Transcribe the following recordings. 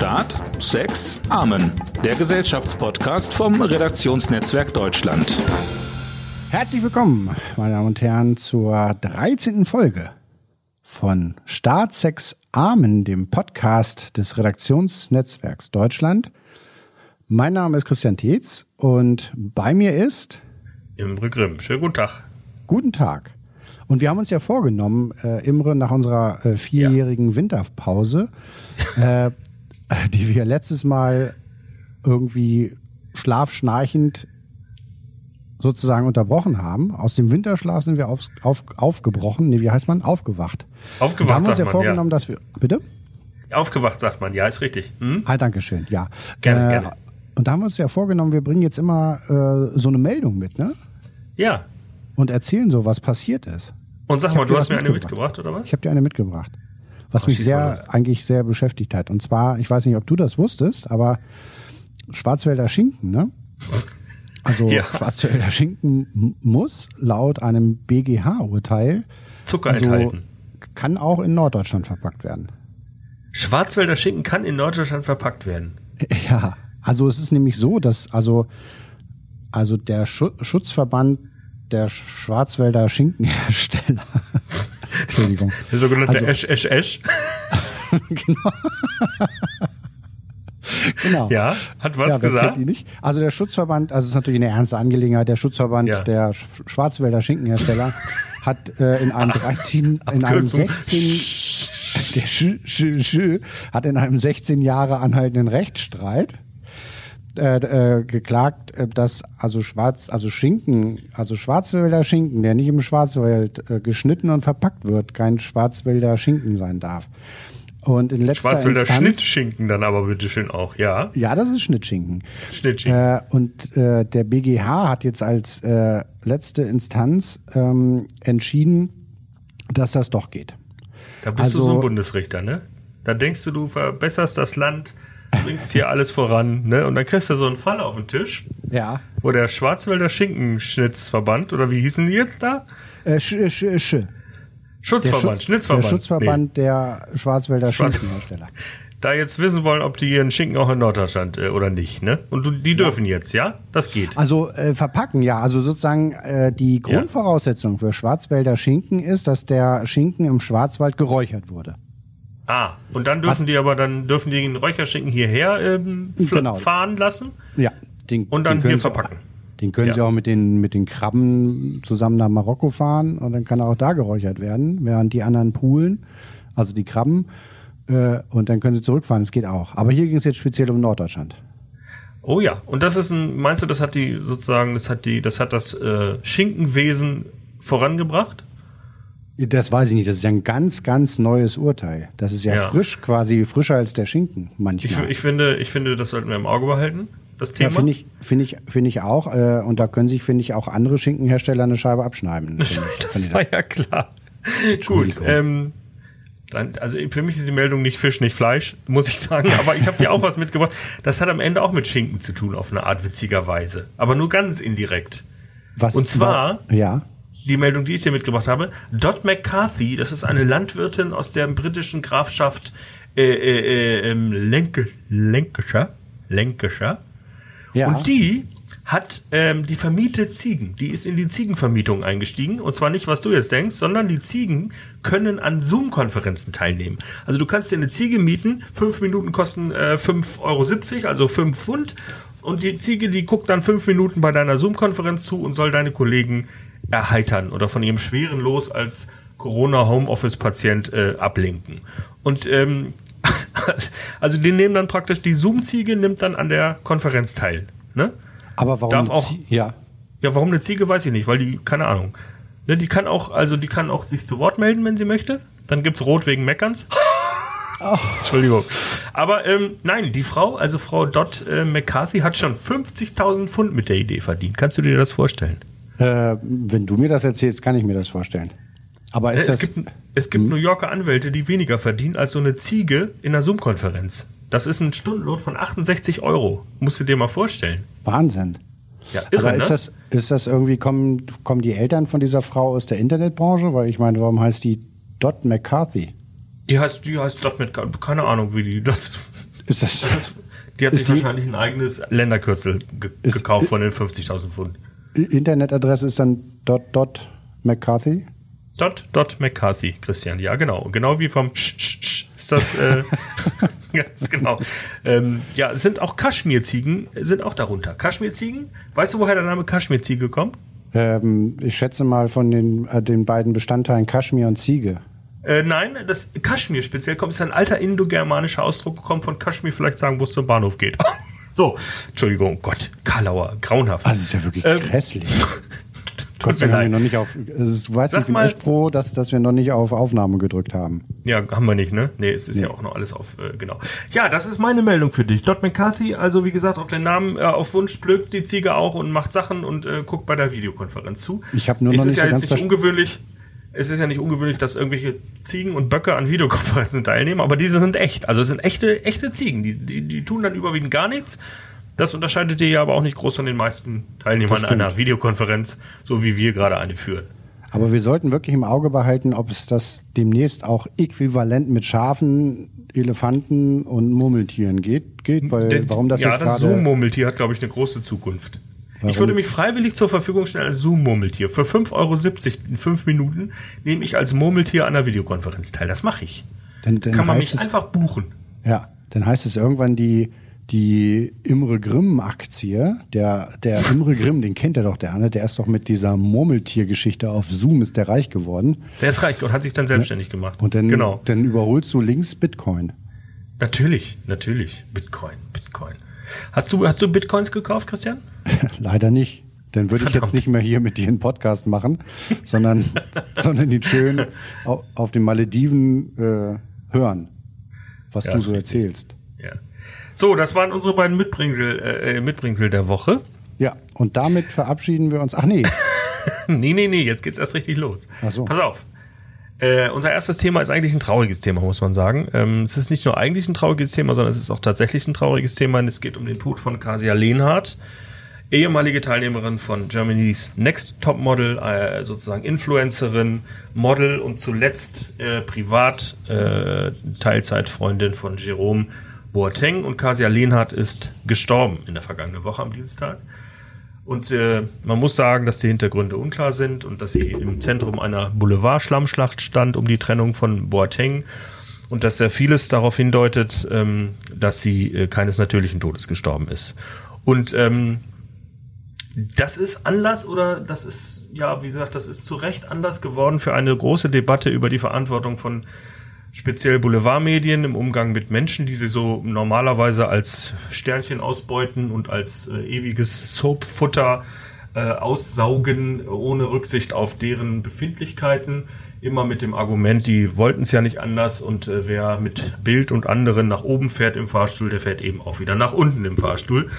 Staat, Sex, Amen. Der Gesellschaftspodcast vom Redaktionsnetzwerk Deutschland. Herzlich willkommen, meine Damen und Herren, zur 13. Folge von Staat, Sex, Amen, dem Podcast des Redaktionsnetzwerks Deutschland. Mein Name ist Christian Tietz und bei mir ist Imre Grimm. Schönen guten Tag. Guten Tag. Und wir haben uns ja vorgenommen, äh, Imre, nach unserer äh, vierjährigen ja. Winterpause, äh, die wir letztes Mal irgendwie schlafschnarchend sozusagen unterbrochen haben. Aus dem Winterschlaf sind wir auf, auf, aufgebrochen. Nee, wie heißt man? Aufgewacht. Aufgewacht. Da haben wir uns ja vorgenommen, ja. dass wir. Bitte? Aufgewacht, sagt man, ja, ist richtig. Hm? Ah, danke schön, ja. Gerne, äh, gerne. Und da haben wir uns ja vorgenommen, wir bringen jetzt immer äh, so eine Meldung mit, ne? Ja. Und erzählen so, was passiert ist. Und sag mal, du hast mir eine mitgebracht, oder was? Ich habe dir eine mitgebracht. Was oh, mich sehr, eigentlich sehr beschäftigt hat. Und zwar, ich weiß nicht, ob du das wusstest, aber Schwarzwälder Schinken, ne? Also ja. Schwarzwälder Schinken muss laut einem BGH-Urteil Zucker also, enthalten. Kann auch in Norddeutschland verpackt werden. Schwarzwälder Schinken kann in Norddeutschland verpackt werden. Ja, also es ist nämlich so, dass also, also der Schutzverband der Schwarzwälder Schinkenhersteller. Entschuldigung. Der sogenannte also, Esch, Esch, Esch. genau. genau. Ja, hat was ja, gesagt? Nicht? Also der Schutzverband, also es ist natürlich eine ernste Angelegenheit, der Schutzverband ja. der Schwarzwälder Schinkenhersteller hat äh, in einem 13, in einem 16, der Sch, Sch, Sch, hat in einem 16 Jahre anhaltenden Rechtsstreit äh, äh, geklagt, äh, dass also Schwarz, also Schinken, also Schwarzwälder Schinken, der nicht im Schwarzwald äh, geschnitten und verpackt wird, kein Schwarzwälder Schinken sein darf. Und in letzter Schwarzwälder Instanz, Schnittschinken dann aber bitteschön auch, ja? Ja, das ist Schnittschinken. Schnittschinken. Äh, und äh, der BGH hat jetzt als äh, letzte Instanz ähm, entschieden, dass das doch geht. Da bist also, du so ein Bundesrichter, ne? Da denkst du, du verbesserst das Land bringst hier alles voran, ne? Und dann kriegst du so einen Fall auf den Tisch. Ja. Wo der Schwarzwälder Schinkenschnitzverband, oder wie hießen die jetzt da? Äh, sch, sch, sch. Schutzverband, Schutz, Schnitzverband. Der Schutzverband nee. der Schwarzwälder Schwarz Schinkenhersteller. Da jetzt wissen wollen, ob die ihren Schinken auch in Norddeutschland äh, oder nicht, ne? Und du, die dürfen ja. jetzt, ja? Das geht. Also äh, verpacken, ja. Also sozusagen äh, die Grundvoraussetzung ja. für Schwarzwälder Schinken ist, dass der Schinken im Schwarzwald geräuchert wurde. Ah, und dann dürfen Was? die aber dann dürfen die den Räucherschinken hierher ähm, genau. fahren lassen. Ja, den, und dann den hier verpacken. Auch, den können ja. sie auch mit den mit den Krabben zusammen nach Marokko fahren und dann kann er auch da geräuchert werden, während die anderen poolen, also die Krabben, äh, und dann können sie zurückfahren. Das geht auch. Aber hier ging es jetzt speziell um Norddeutschland. Oh ja, und das ist ein, meinst du, das hat die sozusagen, das hat die, das hat das äh, Schinkenwesen vorangebracht? Das weiß ich nicht. Das ist ja ein ganz, ganz neues Urteil. Das ist ja, ja. frisch, quasi frischer als der Schinken manchmal. Ich, ich, finde, ich finde, das sollten wir im Auge behalten. Das Thema. Ja, finde ich, finde ich, finde ich auch. Äh, und da können sich, finde ich, auch andere Schinkenhersteller eine Scheibe abschneiden. das ich, war ja klar. Gut. Ähm, dann, also für mich ist die Meldung nicht Fisch, nicht Fleisch, muss ich sagen. Aber ich habe dir auch was mitgebracht. Das hat am Ende auch mit Schinken zu tun, auf eine Art witzigerweise. Aber nur ganz indirekt. Was und zwar, war, ja die Meldung, die ich dir mitgebracht habe. Dot McCarthy, das ist eine Landwirtin aus der britischen Grafschaft äh, äh, äh, Lenke, Lancashire. Lancashire. Ja. Und die hat ähm, die vermietet Ziegen. Die ist in die Ziegenvermietung eingestiegen. Und zwar nicht, was du jetzt denkst, sondern die Ziegen können an Zoom-Konferenzen teilnehmen. Also du kannst dir eine Ziege mieten. Fünf Minuten kosten äh, 5,70 Euro, also 5 Pfund. Und die Ziege, die guckt dann fünf Minuten bei deiner Zoom-Konferenz zu und soll deine Kollegen erheitern oder von ihrem schweren Los als Corona-Homeoffice-Patient äh, ablenken. Und ähm, also die nehmen dann praktisch, die Zoom-Ziege nimmt dann an der Konferenz teil. Ne? Aber warum Darf auch, ja. ja, warum eine Ziege, weiß ich nicht, weil die, keine Ahnung. Ne, die kann auch, also die kann auch sich zu Wort melden, wenn sie möchte. Dann gibt's Rot wegen Meckerns. Oh. Entschuldigung. Aber ähm, nein, die Frau, also Frau Dot äh, McCarthy, hat schon 50.000 Pfund mit der Idee verdient. Kannst du dir das vorstellen? Äh, wenn du mir das erzählst, kann ich mir das vorstellen. Aber ist es das gibt, es gibt hm? New Yorker Anwälte, die weniger verdienen als so eine Ziege in einer Zoom-Konferenz. Das ist ein Stundenlohn von 68 Euro. Musst du dir mal vorstellen. Wahnsinn. Ja, irre, Aber ist, ne? das, ist das irgendwie, kommen, kommen die Eltern von dieser Frau aus der Internetbranche? Weil ich meine, warum heißt die Dot McCarthy? Die heißt, die heißt Dot McCarthy. Keine Ahnung, wie die das. Ist das, das ist, die hat sich wahrscheinlich ein eigenes Länderkürzel ge ist, gekauft von den 50.000 Pfund. Internetadresse ist dann dot, dot McCarthy? Dot, dot McCarthy, Christian, ja genau. Genau wie vom Sch, Sch, Sch ist das äh, ganz genau. Ähm, ja, sind auch Kaschmirziegen, sind auch darunter. Kaschmirziegen, weißt du, woher der Name Kaschmirziege kommt? Ähm, ich schätze mal von den, äh, den beiden Bestandteilen Kaschmir und Ziege. Äh, nein, das Kaschmir speziell kommt, ist ein alter indogermanischer Ausdruck, kommt von Kaschmir, vielleicht sagen, wo es zum Bahnhof geht. so, Entschuldigung, Gott, Kalauer, grauenhaft. Also ist ja wirklich ähm, grässlich. Trotzdem haben wir noch nicht auf. Also, du weißt, Sag ich bin mal, echt froh, dass, dass wir noch nicht auf Aufnahme gedrückt haben. Ja, haben wir nicht, ne? Nee, es ist nee. ja auch noch alles auf, äh, genau. Ja, das ist meine Meldung für dich. Dot McCarthy, also wie gesagt, auf den Namen, äh, auf Wunsch blökt die Ziege auch und macht Sachen und äh, guckt bei der Videokonferenz zu. Ich habe nur es noch nicht ist ja so jetzt nicht ungewöhnlich. Es ist ja nicht ungewöhnlich, dass irgendwelche Ziegen und Böcke an Videokonferenzen teilnehmen, aber diese sind echt. Also es sind echte, echte Ziegen. Die, die, die tun dann überwiegend gar nichts das unterscheidet dir ja aber auch nicht groß von den meisten Teilnehmern einer Videokonferenz, so wie wir gerade eine führen. Aber wir sollten wirklich im Auge behalten, ob es das demnächst auch äquivalent mit Schafen, Elefanten und Murmeltieren geht, geht weil warum das ja, jetzt das Zoom-Murmeltier hat, glaube ich, eine große Zukunft. Warum? Ich würde mich freiwillig zur Verfügung stellen als Zoom-Murmeltier. Für 5,70 Euro in 5 Minuten nehme ich als Murmeltier an einer Videokonferenz teil. Das mache ich. Dann, dann Kann man mich es, einfach buchen. Ja, dann heißt es irgendwann die die Imre Grimm-Aktie. Der, der Imre Grimm, den kennt er doch, der Anne, der ist doch mit dieser Murmeltiergeschichte auf Zoom, ist der reich geworden. Der ist reich und hat sich dann selbstständig ja. gemacht. Und dann, genau. dann überholst du links Bitcoin. Natürlich, natürlich. Bitcoin, Bitcoin. Hast du, hast du Bitcoins gekauft, Christian? Leider nicht. Dann würde ich jetzt nicht mehr hier mit dir einen Podcast machen, sondern, sondern ihn schön auf, auf den Malediven äh, hören, was ja, du so richtig. erzählst. Ja. So, das waren unsere beiden Mitbringsel, äh, äh, Mitbringsel der Woche. Ja, und damit verabschieden wir uns. Ach nee. nee, nee, nee, jetzt geht's erst richtig los. Ach so. Pass auf. Äh, unser erstes Thema ist eigentlich ein trauriges Thema, muss man sagen. Ähm, es ist nicht nur eigentlich ein trauriges Thema, sondern es ist auch tatsächlich ein trauriges Thema. es geht um den Tod von Kasia Lehnhardt, ehemalige Teilnehmerin von Germany's Next Top Model, äh, sozusagen Influencerin, Model und zuletzt äh, privat äh, Teilzeitfreundin von Jerome Boateng und Kasia Lehnhardt ist gestorben in der vergangenen Woche am Dienstag. Und äh, man muss sagen, dass die Hintergründe unklar sind und dass sie im Zentrum einer Boulevard-Schlammschlacht stand um die Trennung von Boateng und dass sehr vieles darauf hindeutet, ähm, dass sie äh, keines natürlichen Todes gestorben ist. Und ähm, das ist Anlass oder das ist, ja, wie gesagt, das ist zu Recht Anlass geworden für eine große Debatte über die Verantwortung von speziell Boulevardmedien im Umgang mit Menschen, die sie so normalerweise als Sternchen ausbeuten und als äh, ewiges Soapfutter äh, aussaugen, ohne Rücksicht auf deren Befindlichkeiten. Immer mit dem Argument, die wollten es ja nicht anders und äh, wer mit Bild und anderen nach oben fährt im Fahrstuhl, der fährt eben auch wieder nach unten im Fahrstuhl.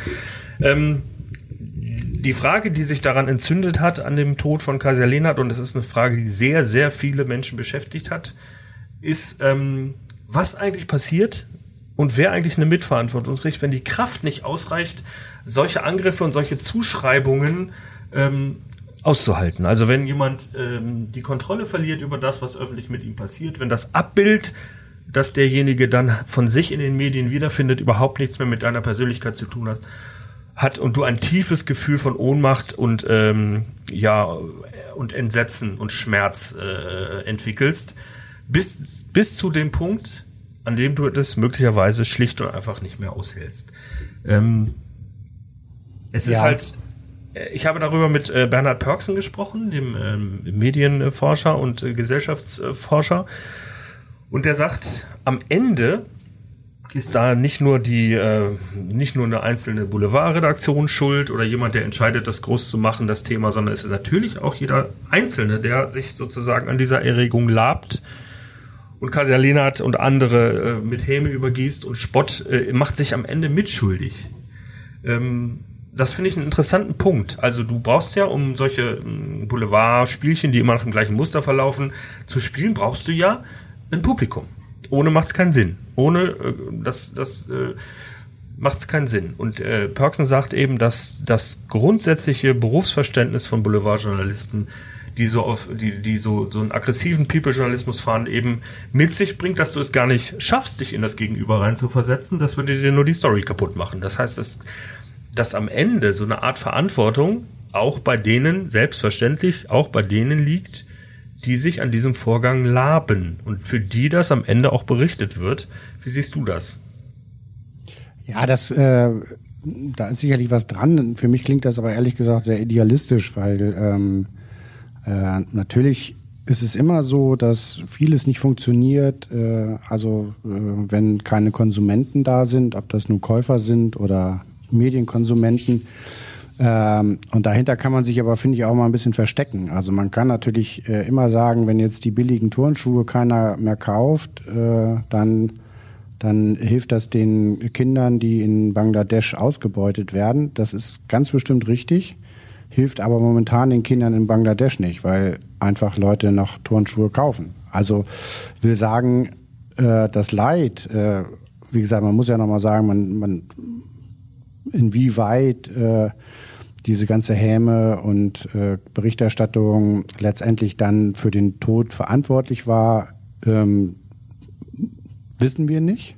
Ähm, die Frage, die sich daran entzündet hat, an dem Tod von Kaiser Lehnhardt, und das ist eine Frage, die sehr, sehr viele Menschen beschäftigt hat, ist, ähm, was eigentlich passiert und wer eigentlich eine Mitverantwortung trägt, wenn die Kraft nicht ausreicht, solche Angriffe und solche Zuschreibungen ähm, auszuhalten. Also wenn jemand ähm, die Kontrolle verliert über das, was öffentlich mit ihm passiert, wenn das Abbild, das derjenige dann von sich in den Medien wiederfindet, überhaupt nichts mehr mit deiner Persönlichkeit zu tun hast, hat und du ein tiefes Gefühl von Ohnmacht und ähm, ja und Entsetzen und Schmerz äh, entwickelst, bis, bis zu dem Punkt, an dem du das möglicherweise schlicht und einfach nicht mehr aushältst. Ähm, es ja. ist halt, äh, ich habe darüber mit äh, Bernhard Pörksen gesprochen, dem ähm, Medienforscher und äh, Gesellschaftsforscher. Und der sagt, am Ende ist da nicht nur die, äh, nicht nur eine einzelne Boulevardredaktion schuld oder jemand, der entscheidet, das groß zu machen, das Thema, sondern es ist natürlich auch jeder Einzelne, der sich sozusagen an dieser Erregung labt und Kasia Lehnert und andere äh, mit Häme übergießt und Spott äh, macht sich am Ende mitschuldig. Ähm, das finde ich einen interessanten Punkt. Also du brauchst ja, um solche äh, Boulevard-Spielchen, die immer nach dem gleichen Muster verlaufen, zu spielen, brauchst du ja ein Publikum. Ohne macht es keinen Sinn. Ohne äh, das, das äh, macht es keinen Sinn. Und äh, Perksen sagt eben, dass das grundsätzliche Berufsverständnis von Boulevardjournalisten die so auf, die, die so, so einen aggressiven People-Journalismus fahren, eben mit sich bringt, dass du es gar nicht schaffst, dich in das Gegenüber reinzuversetzen, das würde dir nur die Story kaputt machen. Das heißt, dass, dass am Ende so eine Art Verantwortung auch bei denen, selbstverständlich, auch bei denen liegt, die sich an diesem Vorgang laben und für die das am Ende auch berichtet wird. Wie siehst du das? Ja, das, äh, da ist sicherlich was dran. Für mich klingt das aber ehrlich gesagt sehr idealistisch, weil ähm, äh, natürlich ist es immer so, dass vieles nicht funktioniert. Äh, also äh, wenn keine Konsumenten da sind, ob das nun Käufer sind oder Medienkonsumenten, ähm, und dahinter kann man sich aber, finde ich, auch mal ein bisschen verstecken. Also man kann natürlich äh, immer sagen, wenn jetzt die billigen Turnschuhe keiner mehr kauft, äh, dann, dann hilft das den Kindern, die in Bangladesch ausgebeutet werden. Das ist ganz bestimmt richtig, hilft aber momentan den Kindern in Bangladesch nicht, weil einfach Leute noch Turnschuhe kaufen. Also will sagen, äh, das Leid, äh, wie gesagt, man muss ja nochmal sagen, man, man inwieweit äh, diese ganze Häme und äh, Berichterstattung letztendlich dann für den Tod verantwortlich war, ähm, wissen wir nicht.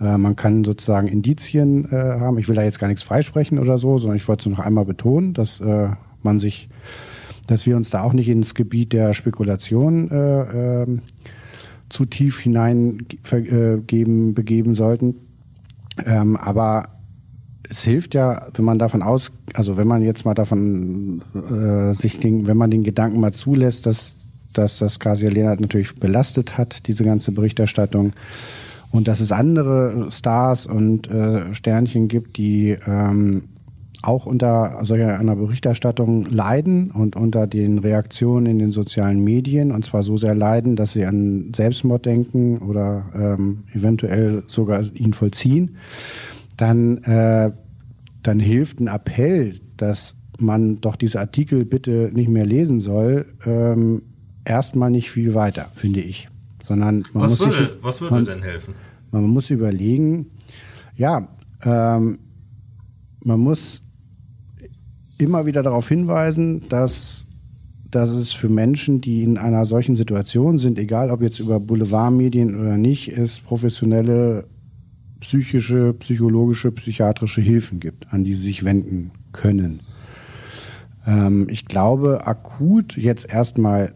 Äh, man kann sozusagen Indizien äh, haben. Ich will da jetzt gar nichts freisprechen oder so, sondern ich wollte es noch einmal betonen, dass äh, man sich, dass wir uns da auch nicht ins Gebiet der Spekulation äh, äh, zu tief hineingeben, äh, begeben sollten. Ähm, aber es hilft ja, wenn man davon aus, also wenn man jetzt mal davon äh, sich den, wenn man den Gedanken mal zulässt, dass, dass das Kasia Lehnert natürlich belastet hat, diese ganze Berichterstattung, und dass es andere Stars und äh, Sternchen gibt, die ähm, auch unter solcher einer Berichterstattung leiden und unter den Reaktionen in den sozialen Medien und zwar so sehr leiden, dass sie an Selbstmord denken oder ähm, eventuell sogar ihn vollziehen dann, äh, dann hilft ein Appell, dass man doch diese Artikel bitte nicht mehr lesen soll, ähm, erstmal nicht viel weiter, finde ich. Sondern man was, muss würde, sich, was würde man, denn helfen? Man muss überlegen, ja, ähm, man muss immer wieder darauf hinweisen, dass, dass es für Menschen, die in einer solchen Situation sind, egal ob jetzt über Boulevardmedien oder nicht, es professionelle psychische, psychologische, psychiatrische Hilfen gibt, an die sie sich wenden können. Ähm, ich glaube, akut jetzt erstmal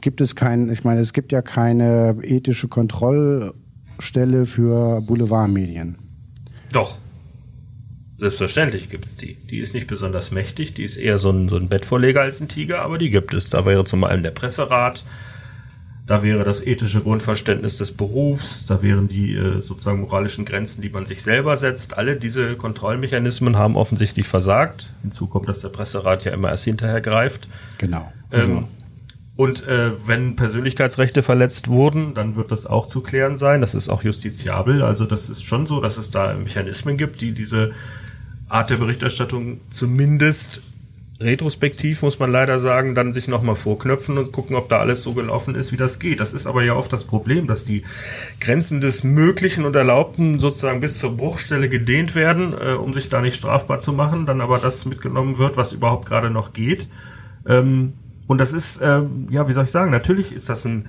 gibt es kein, ich meine, es gibt ja keine ethische Kontrollstelle für Boulevardmedien. Doch. Selbstverständlich gibt es die. Die ist nicht besonders mächtig, die ist eher so ein, so ein Bettvorleger als ein Tiger, aber die gibt es. Da wäre zum einen der Presserat, da wäre das ethische Grundverständnis des Berufs, da wären die äh, sozusagen moralischen Grenzen, die man sich selber setzt. Alle diese Kontrollmechanismen haben offensichtlich versagt. Hinzu kommt, dass der Presserat ja immer erst hinterher greift. Genau. Ähm, also. Und äh, wenn Persönlichkeitsrechte verletzt wurden, dann wird das auch zu klären sein. Das ist auch justiziabel. Also das ist schon so, dass es da Mechanismen gibt, die diese Art der Berichterstattung zumindest retrospektiv, muss man leider sagen, dann sich nochmal vorknöpfen und gucken, ob da alles so gelaufen ist, wie das geht. Das ist aber ja oft das Problem, dass die Grenzen des Möglichen und Erlaubten sozusagen bis zur Bruchstelle gedehnt werden, äh, um sich da nicht strafbar zu machen, dann aber das mitgenommen wird, was überhaupt gerade noch geht. Ähm, und das ist, äh, ja, wie soll ich sagen, natürlich ist das ein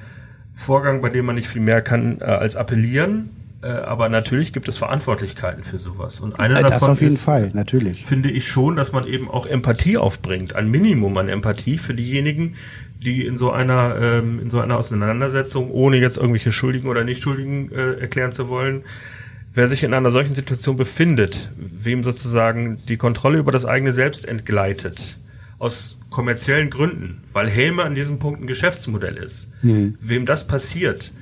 Vorgang, bei dem man nicht viel mehr kann äh, als appellieren. Äh, aber natürlich gibt es Verantwortlichkeiten für sowas. Und eine äh, das davon auf jeden ist, Fall, natürlich. finde ich schon, dass man eben auch Empathie aufbringt, ein Minimum an Empathie für diejenigen, die in so einer ähm, in so einer Auseinandersetzung, ohne jetzt irgendwelche Schuldigen oder Nichtschuldigen äh, erklären zu wollen, wer sich in einer solchen Situation befindet, wem sozusagen die Kontrolle über das eigene Selbst entgleitet, aus kommerziellen Gründen, weil Helme an diesem Punkt ein Geschäftsmodell ist, mhm. wem das passiert,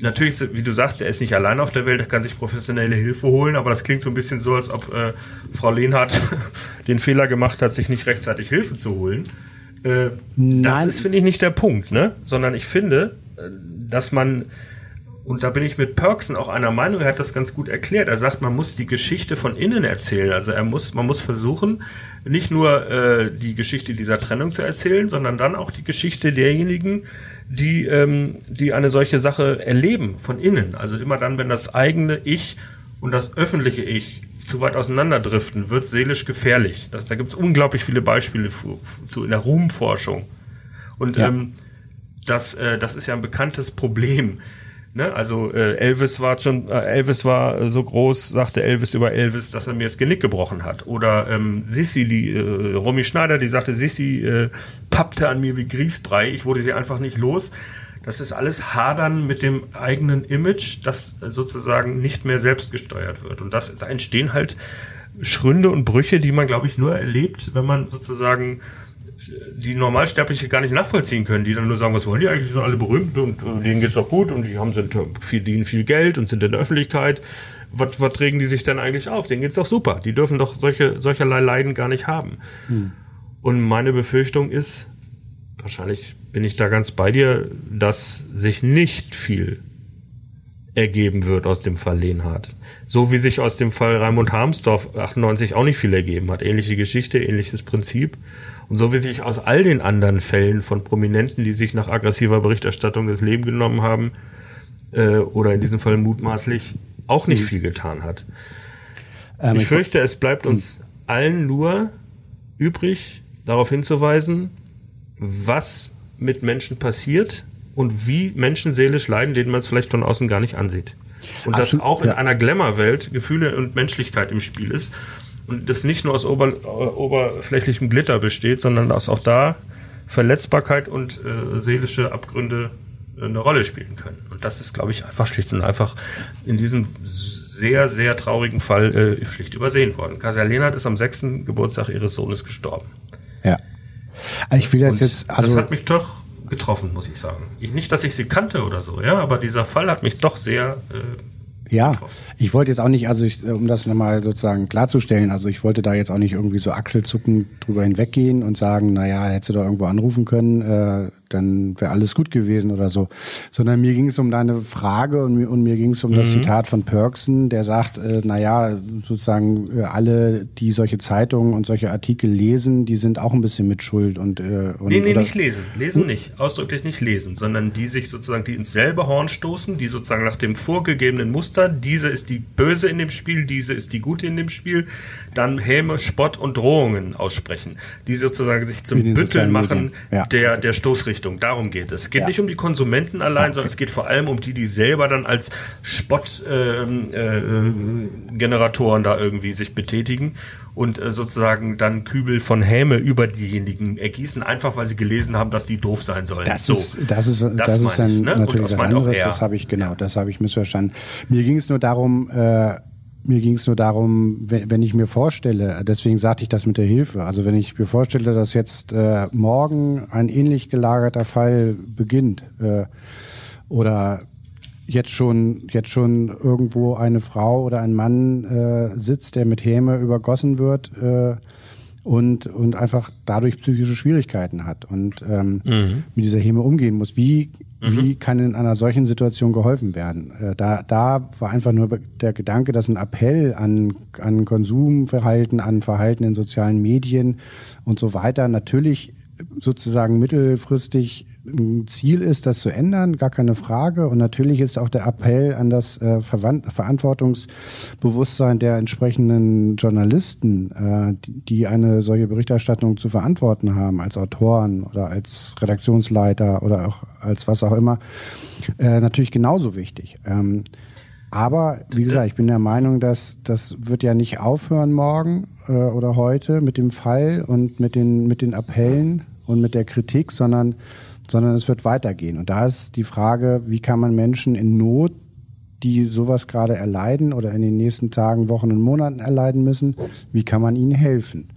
natürlich, wie du sagst, er ist nicht allein auf der Welt, er kann sich professionelle Hilfe holen, aber das klingt so ein bisschen so, als ob äh, Frau Lehnhardt den Fehler gemacht hat, sich nicht rechtzeitig Hilfe zu holen. Äh, das ist, finde ich, nicht der Punkt, ne? Sondern ich finde, äh, dass man, und da bin ich mit Perksen auch einer Meinung, er hat das ganz gut erklärt. Er sagt, man muss die Geschichte von innen erzählen. Also er muss, man muss versuchen, nicht nur äh, die Geschichte dieser Trennung zu erzählen, sondern dann auch die Geschichte derjenigen, die, ähm, die eine solche Sache erleben von innen. Also immer dann, wenn das eigene Ich und das öffentliche Ich zu weit auseinanderdriften, wird seelisch gefährlich. Das, da gibt es unglaublich viele Beispiele zu, zu in der Ruhmforschung. Und ja. ähm, das, äh, das ist ja ein bekanntes Problem. Ne? Also äh, Elvis war schon, äh, Elvis war so groß, sagte Elvis über Elvis, dass er mir das Genick gebrochen hat. Oder ähm, Sissi, die äh, Romy Schneider, die sagte, Sissi äh, pappte an mir wie Grießbrei, ich wurde sie einfach nicht los. Das ist alles Hadern mit dem eigenen Image, das sozusagen nicht mehr selbst gesteuert wird. Und das, da entstehen halt Schründe und Brüche, die man, glaube ich, nur erlebt, wenn man sozusagen die Normalsterbliche gar nicht nachvollziehen können, die dann nur sagen, was wollen die eigentlich, die sind alle berühmt und äh, denen geht's doch gut und die haben sind verdienen viel Geld und sind in der Öffentlichkeit. Was, was regen die sich denn eigentlich auf? Denen geht's doch super. Die dürfen doch solche, solcherlei Leiden gar nicht haben. Hm. Und meine Befürchtung ist, wahrscheinlich bin ich da ganz bei dir, dass sich nicht viel ergeben wird aus dem Fall Lehnhardt. So wie sich aus dem Fall Raimund Harmsdorf 98 auch nicht viel ergeben hat. Ähnliche Geschichte, ähnliches Prinzip. Und so wie sich aus all den anderen Fällen von Prominenten, die sich nach aggressiver Berichterstattung das Leben genommen haben, äh, oder in diesem Fall mutmaßlich, auch nicht mhm. viel getan hat. Ähm, ich fürchte, es bleibt uns allen nur übrig, darauf hinzuweisen, was mit Menschen passiert und wie Menschen seelisch leiden, denen man es vielleicht von außen gar nicht ansieht. Und dass auch in einer Glamour-Welt Gefühle und Menschlichkeit im Spiel ist und das nicht nur aus ober, oberflächlichem Glitter besteht, sondern dass auch da Verletzbarkeit und äh, seelische Abgründe äh, eine Rolle spielen können. Und das ist, glaube ich, einfach schlicht und einfach in diesem sehr, sehr traurigen Fall äh, schlicht übersehen worden. Kasia Lehnert ist am sechsten Geburtstag ihres Sohnes gestorben. Ja. Also ich will das und jetzt. Also das hat mich doch getroffen, muss ich sagen. Ich, nicht, dass ich sie kannte oder so, ja, aber dieser Fall hat mich doch sehr äh, ja, ich wollte jetzt auch nicht, also ich, um das nochmal sozusagen klarzustellen, also ich wollte da jetzt auch nicht irgendwie so achselzuckend drüber hinweggehen und sagen, naja, hättest du da irgendwo anrufen können, äh, dann wäre alles gut gewesen oder so. Sondern mir ging es um deine Frage und mir, und mir ging es um mhm. das Zitat von Perksen, der sagt, äh, naja, sozusagen äh, alle, die solche Zeitungen und solche Artikel lesen, die sind auch ein bisschen mit Schuld. Und, äh, und, nee, nee, nicht lesen. Lesen nicht. Ausdrücklich nicht lesen, sondern die sich sozusagen, die ins selbe Horn stoßen, die sozusagen nach dem vorgegebenen Muster, diese ist die Böse in dem Spiel, diese ist die Gute in dem Spiel, dann Häme, Spott und Drohungen aussprechen, die sozusagen sich zum Büttel machen ja. der, der Stoßrichtung. Richtung. Darum geht es. Es geht ja. nicht um die Konsumenten allein, okay. sondern es geht vor allem um die, die selber dann als Spottgeneratoren äh, äh, da irgendwie sich betätigen und äh, sozusagen dann Kübel von Häme über diejenigen ergießen, einfach weil sie gelesen haben, dass die doof sein sollen. Das so. ist, das ist, das, das ist dann ich, ne? natürlich was anderes. Das habe ich genau, ja. das habe ich missverstanden. Mir ging es nur darum, äh, mir ging es nur darum, wenn, ich mir vorstelle, deswegen sagte ich das mit der Hilfe, also wenn ich mir vorstelle, dass jetzt äh, morgen ein ähnlich gelagerter Fall beginnt äh, oder jetzt schon, jetzt schon irgendwo eine Frau oder ein Mann äh, sitzt, der mit Häme übergossen wird äh, und, und einfach dadurch psychische Schwierigkeiten hat und ähm, mhm. mit dieser Häme umgehen muss. Wie. Wie kann in einer solchen Situation geholfen werden? Äh, da, da war einfach nur der Gedanke, dass ein Appell an, an Konsumverhalten, an Verhalten in sozialen Medien und so weiter natürlich sozusagen mittelfristig Ziel ist, das zu ändern, gar keine Frage. Und natürlich ist auch der Appell an das äh, Verantwortungsbewusstsein der entsprechenden Journalisten, äh, die eine solche Berichterstattung zu verantworten haben, als Autoren oder als Redaktionsleiter oder auch als was auch immer, äh, natürlich genauso wichtig. Ähm, aber wie gesagt, ich bin der Meinung, dass das wird ja nicht aufhören morgen äh, oder heute mit dem Fall und mit den, mit den Appellen und mit der Kritik, sondern sondern es wird weitergehen. Und da ist die Frage, wie kann man Menschen in Not, die sowas gerade erleiden oder in den nächsten Tagen, Wochen und Monaten erleiden müssen, wie kann man ihnen helfen?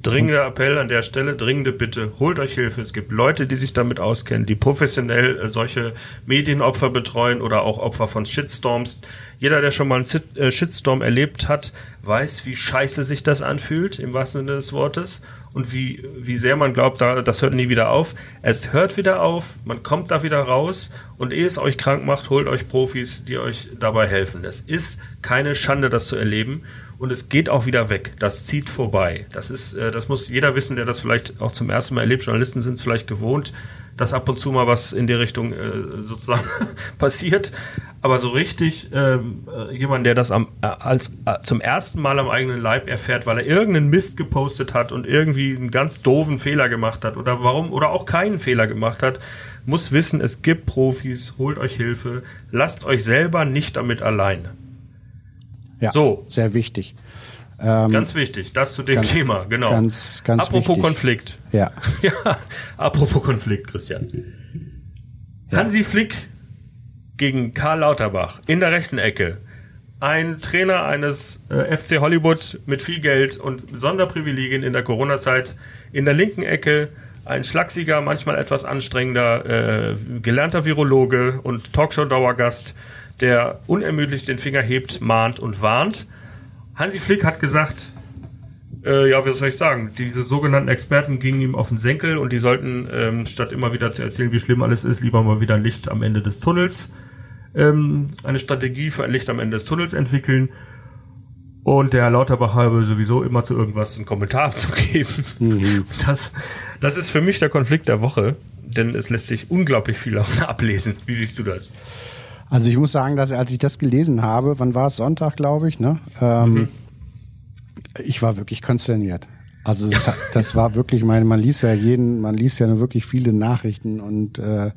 Dringender Appell an der Stelle, dringende Bitte, holt euch Hilfe. Es gibt Leute, die sich damit auskennen, die professionell äh, solche Medienopfer betreuen oder auch Opfer von Shitstorms. Jeder, der schon mal einen äh, Shitstorm erlebt hat, weiß, wie scheiße sich das anfühlt, im wahrsten Sinne des Wortes, und wie, wie sehr man glaubt, das hört nie wieder auf. Es hört wieder auf, man kommt da wieder raus und ehe es euch krank macht, holt euch Profis, die euch dabei helfen. Es ist keine Schande, das zu erleben und es geht auch wieder weg. Das zieht vorbei. Das ist, äh, das muss jeder wissen, der das vielleicht auch zum ersten Mal erlebt. Journalisten sind es vielleicht gewohnt, dass ab und zu mal was in der Richtung äh, sozusagen passiert. aber so richtig ähm, äh, jemand, der das am, äh, als zum ersten Mal am eigenen Leib erfährt, weil er irgendeinen Mist gepostet hat und irgendwie einen ganz doofen Fehler gemacht hat oder warum oder auch keinen Fehler gemacht hat, muss wissen, es gibt Profis, holt euch Hilfe, lasst euch selber nicht damit alleine. Ja, so. sehr wichtig. Ähm, ganz wichtig, das zu dem ganz, Thema, genau. Ganz, ganz apropos wichtig. Konflikt. Ja. ja. Apropos Konflikt, Christian. Ja. Hansi Flick gegen Karl Lauterbach in der rechten Ecke. Ein Trainer eines äh, FC Hollywood mit viel Geld und Sonderprivilegien in der Corona-Zeit. In der linken Ecke ein schlachsiger, manchmal etwas anstrengender, äh, gelernter Virologe und Talkshow-Dauergast, der unermüdlich den Finger hebt, mahnt und warnt. Hansi Flick hat gesagt, äh, ja, was soll ich sagen? Diese sogenannten Experten gingen ihm auf den Senkel und die sollten, ähm, statt immer wieder zu erzählen, wie schlimm alles ist, lieber mal wieder ein Licht am Ende des Tunnels, ähm, eine Strategie für ein Licht am Ende des Tunnels entwickeln. Und der Herr Lauterbach habe sowieso immer zu irgendwas einen Kommentar abzugeben. Mhm. Das, das ist für mich der Konflikt der Woche, denn es lässt sich unglaublich viel ablesen. Wie siehst du das? Also ich muss sagen, dass als ich das gelesen habe, wann war es Sonntag, glaube ich, ne? Ähm, mhm ich war wirklich konsterniert. Also das, das war wirklich, meine, man liest ja jeden, man liest ja nur wirklich viele Nachrichten und äh,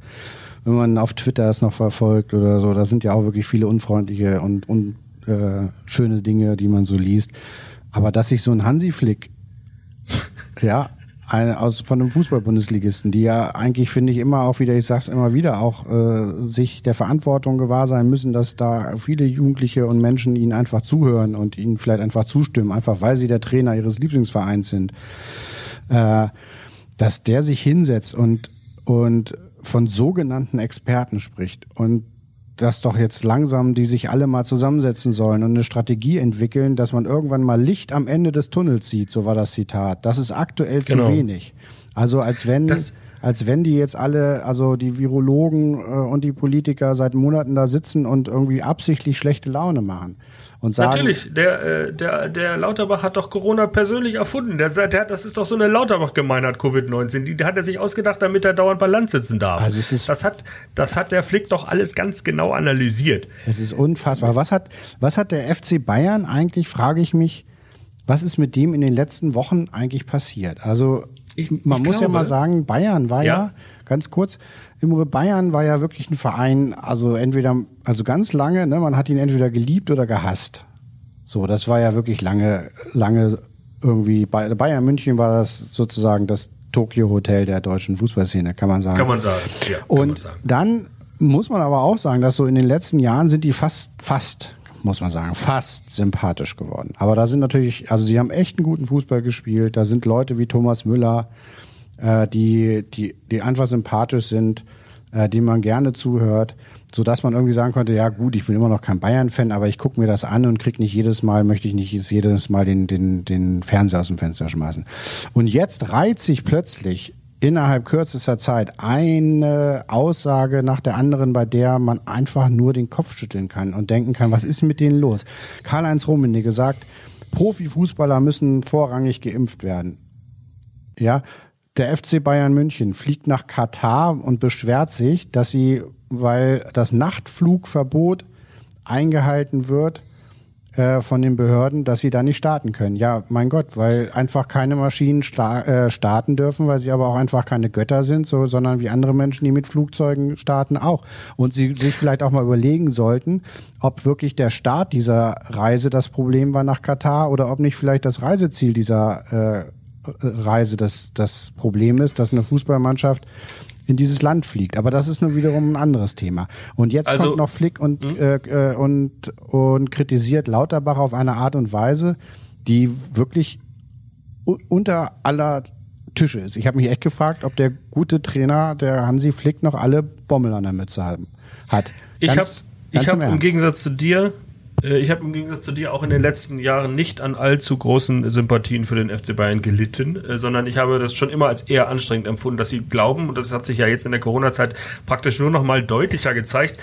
wenn man auf Twitter es noch verfolgt oder so, da sind ja auch wirklich viele unfreundliche und, und äh, schöne Dinge, die man so liest. Aber dass sich so ein Hansi Flick ja eine, aus, von einem Fußball-Bundesligisten, die ja eigentlich, finde ich, immer auch wieder, ich sag's immer wieder, auch äh, sich der Verantwortung gewahr sein müssen, dass da viele Jugendliche und Menschen ihnen einfach zuhören und ihnen vielleicht einfach zustimmen, einfach weil sie der Trainer ihres Lieblingsvereins sind. Äh, dass der sich hinsetzt und, und von sogenannten Experten spricht und dass doch jetzt langsam die sich alle mal zusammensetzen sollen und eine Strategie entwickeln, dass man irgendwann mal Licht am Ende des Tunnels sieht, so war das Zitat. Das ist aktuell genau. zu wenig. Also als wenn das als wenn die jetzt alle, also die Virologen äh, und die Politiker seit Monaten da sitzen und irgendwie absichtlich schlechte Laune machen. Und sagen, Natürlich, der, äh, der, der Lauterbach hat doch Corona persönlich erfunden. Der, der, das ist doch so eine Lauterbach-Gemeinheit, Covid-19. Die, die hat er sich ausgedacht, damit er dauernd bei Land sitzen darf. Also es ist, das, hat, das hat der Flick doch alles ganz genau analysiert. Es ist unfassbar. Was hat, was hat der FC Bayern eigentlich, frage ich mich, was ist mit dem in den letzten Wochen eigentlich passiert? Also ich, man ich muss glaube, ja mal sagen, Bayern war ja, ja ganz kurz, Imre Bayern war ja wirklich ein Verein, also entweder, also ganz lange, ne, man hat ihn entweder geliebt oder gehasst. So, das war ja wirklich lange, lange irgendwie, bei Bayern München war das sozusagen das Tokyo Hotel der deutschen Fußballszene, kann man sagen. Kann man sagen, ja. Und sagen. dann muss man aber auch sagen, dass so in den letzten Jahren sind die fast, fast, muss man sagen, fast sympathisch geworden. Aber da sind natürlich, also sie haben echt einen guten Fußball gespielt. Da sind Leute wie Thomas Müller, äh, die, die, die einfach sympathisch sind, äh, denen man gerne zuhört, so dass man irgendwie sagen konnte, ja gut, ich bin immer noch kein Bayern-Fan, aber ich gucke mir das an und krieg nicht jedes Mal, möchte ich nicht jedes Mal den, den, den Fernseher aus dem Fenster schmeißen. Und jetzt reiht sich plötzlich innerhalb kürzester Zeit eine Aussage nach der anderen, bei der man einfach nur den Kopf schütteln kann und denken kann, was ist mit denen los? Karl-Heinz Rummenigge sagt, Profifußballer müssen vorrangig geimpft werden. Ja, der FC Bayern München fliegt nach Katar und beschwert sich, dass sie, weil das Nachtflugverbot eingehalten wird, äh, von den Behörden, dass sie da nicht starten können. Ja, mein Gott, weil einfach keine Maschinen äh, starten dürfen, weil sie aber auch einfach keine Götter sind, so, sondern wie andere Menschen, die mit Flugzeugen starten, auch. Und sie sich vielleicht auch mal überlegen sollten, ob wirklich der Start dieser Reise das Problem war nach Katar oder ob nicht vielleicht das Reiseziel dieser äh, Reise das, das Problem ist, dass eine Fußballmannschaft in dieses Land fliegt. Aber das ist nur wiederum ein anderes Thema. Und jetzt also, kommt noch Flick und, hm? äh, äh, und, und kritisiert Lauterbach auf eine Art und Weise, die wirklich unter aller Tische ist. Ich habe mich echt gefragt, ob der gute Trainer, der Hansi Flick, noch alle Bommel an der Mütze haben, hat. Ganz, ich habe hab im Gegensatz zu dir ich habe im Gegensatz zu dir auch in den letzten Jahren nicht an allzu großen Sympathien für den FC Bayern gelitten, äh, sondern ich habe das schon immer als eher anstrengend empfunden, dass sie glauben, und das hat sich ja jetzt in der Corona-Zeit praktisch nur noch mal deutlicher gezeigt,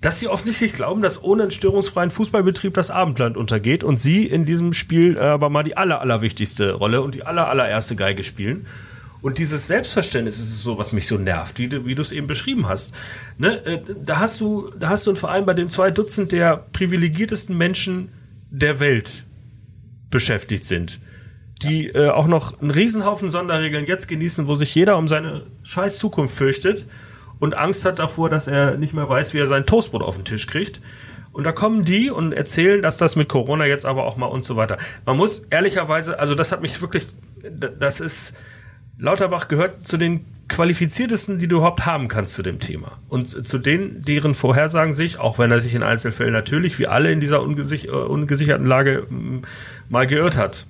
dass sie offensichtlich glauben, dass ohne einen störungsfreien Fußballbetrieb das Abendland untergeht und sie in diesem Spiel aber mal die aller, allerwichtigste Rolle und die aller, allererste Geige spielen. Und dieses Selbstverständnis ist so, was mich so nervt, wie du, wie du es eben beschrieben hast. Ne? Äh, da hast du, da hast du einen Verein, bei dem zwei Dutzend der privilegiertesten Menschen der Welt beschäftigt sind, die äh, auch noch einen Riesenhaufen Sonderregeln jetzt genießen, wo sich jeder um seine scheiß Zukunft fürchtet und Angst hat davor, dass er nicht mehr weiß, wie er sein Toastbrot auf den Tisch kriegt. Und da kommen die und erzählen, dass das mit Corona jetzt aber auch mal und so weiter. Man muss ehrlicherweise, also das hat mich wirklich, das ist, Lauterbach gehört zu den qualifiziertesten, die du überhaupt haben kannst zu dem Thema. Und zu denen, deren Vorhersagen sich, auch wenn er sich in Einzelfällen natürlich, wie alle in dieser ungesich äh, ungesicherten Lage, mal geirrt hat.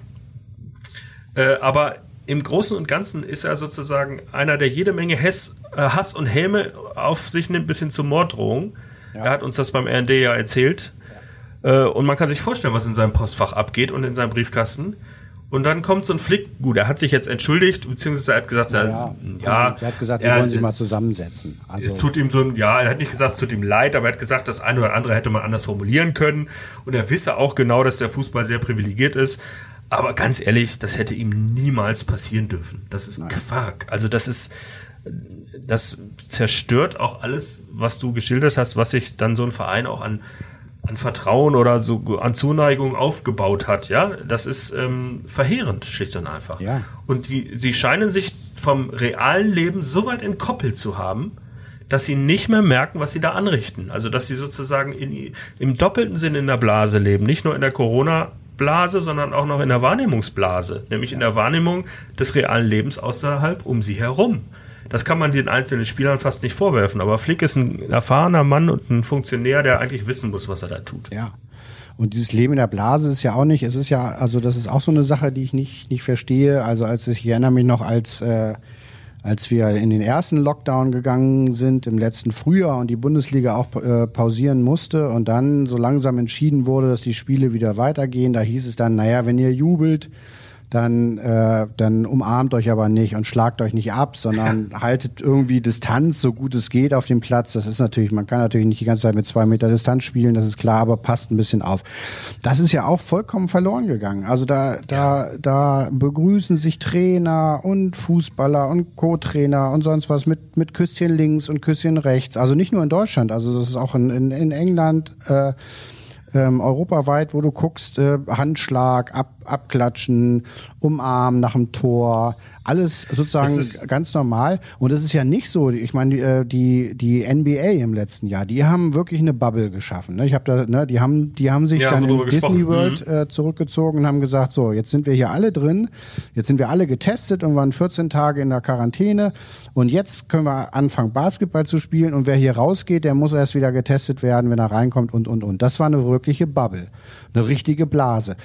Äh, aber im Großen und Ganzen ist er sozusagen einer, der jede Menge Hass, äh, Hass und Häme auf sich nimmt, bis hin zur Morddrohung. Ja. Er hat uns das beim RND ja erzählt. Ja. Äh, und man kann sich vorstellen, was in seinem Postfach abgeht und in seinem Briefkasten. Und dann kommt so ein Flick, gut, er hat sich jetzt entschuldigt, beziehungsweise er hat gesagt, ja, ja, ja also, er hat gesagt, sie wollen sich mal zusammensetzen. Also es tut ihm so, ja, er hat nicht gesagt, es tut ihm leid, aber er hat gesagt, das eine oder andere hätte man anders formulieren können. Und er wisse auch genau, dass der Fußball sehr privilegiert ist. Aber ganz ehrlich, das hätte ihm niemals passieren dürfen. Das ist Nein. Quark. Also das ist, das zerstört auch alles, was du geschildert hast, was sich dann so ein Verein auch an an Vertrauen oder so an Zuneigung aufgebaut hat, ja, das ist ähm, verheerend, schlicht und einfach. Ja. Und die, sie scheinen sich vom realen Leben so weit entkoppelt zu haben, dass sie nicht mehr merken, was sie da anrichten. Also, dass sie sozusagen in, im doppelten Sinn in der Blase leben, nicht nur in der Corona-Blase, sondern auch noch in der Wahrnehmungsblase, nämlich in der Wahrnehmung des realen Lebens außerhalb um sie herum. Das kann man den einzelnen Spielern fast nicht vorwerfen. Aber Flick ist ein erfahrener Mann und ein Funktionär, der eigentlich wissen muss, was er da tut. Ja. Und dieses Leben in der Blase ist ja auch nicht, es ist ja, also das ist auch so eine Sache, die ich nicht, nicht verstehe. Also als ich, erinnere mich noch, als, äh, als wir in den ersten Lockdown gegangen sind im letzten Frühjahr und die Bundesliga auch äh, pausieren musste und dann so langsam entschieden wurde, dass die Spiele wieder weitergehen, da hieß es dann, naja, wenn ihr jubelt, dann, äh, dann umarmt euch aber nicht und schlagt euch nicht ab, sondern ja. haltet irgendwie Distanz, so gut es geht auf dem Platz. Das ist natürlich, man kann natürlich nicht die ganze Zeit mit zwei Meter Distanz spielen, das ist klar, aber passt ein bisschen auf. Das ist ja auch vollkommen verloren gegangen. Also da, da, da begrüßen sich Trainer und Fußballer und Co-Trainer und sonst was mit, mit Küsschen links und Küsschen rechts. Also nicht nur in Deutschland, also das ist auch in, in, in England. Äh, ähm, europaweit, wo du guckst, äh, Handschlag, ab, abklatschen, umarmen nach dem Tor, alles sozusagen ganz normal. Und es ist ja nicht so, ich meine, die, äh, die, NBA im letzten Jahr, die haben wirklich eine Bubble geschaffen. Ne? Ich habe da, ne, die haben, die haben sich ja, dann in Disney World mhm. äh, zurückgezogen und haben gesagt, so, jetzt sind wir hier alle drin, jetzt sind wir alle getestet und waren 14 Tage in der Quarantäne und jetzt können wir anfangen, Basketball zu spielen und wer hier rausgeht, der muss erst wieder getestet werden, wenn er reinkommt und, und, und. Das war eine wirkliche Bubble, eine richtige Blase.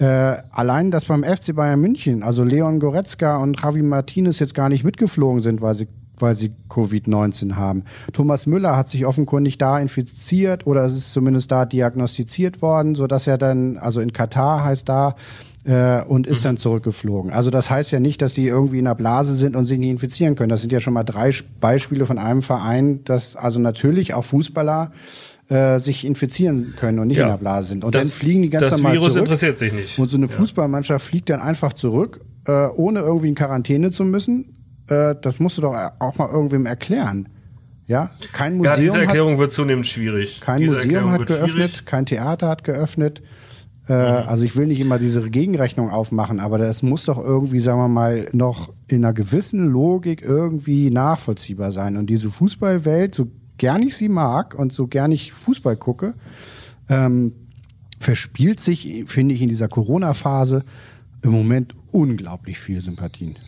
Äh, allein, dass beim FC Bayern München, also Leon Goretzka und Javi Martinez jetzt gar nicht mitgeflogen sind, weil sie weil sie Covid-19 haben. Thomas Müller hat sich offenkundig da infiziert oder es ist zumindest da diagnostiziert worden, so dass er dann, also in Katar heißt da, äh, und ist mhm. dann zurückgeflogen. Also das heißt ja nicht, dass sie irgendwie in der Blase sind und sich nicht infizieren können. Das sind ja schon mal drei Beispiele von einem Verein, dass also natürlich auch Fußballer äh, sich infizieren können und nicht ja. in der Blase sind. Und das, dann fliegen die ganz normal Virus zurück. interessiert sich nicht. Und so eine Fußballmannschaft fliegt dann einfach zurück, äh, ohne irgendwie in Quarantäne zu müssen. Äh, das musst du doch auch mal irgendwem erklären. Ja, kein Museum. Ja, diese Erklärung hat, wird zunehmend schwierig. Kein diese Museum hat geöffnet, schwierig. kein Theater hat geöffnet. Äh, mhm. Also ich will nicht immer diese Gegenrechnung aufmachen, aber das muss doch irgendwie, sagen wir mal, noch in einer gewissen Logik irgendwie nachvollziehbar sein. Und diese Fußballwelt, so gern ich sie mag und so gern ich Fußball gucke, ähm, verspielt sich, finde ich, in dieser Corona-Phase im Moment unglaublich viel Sympathien.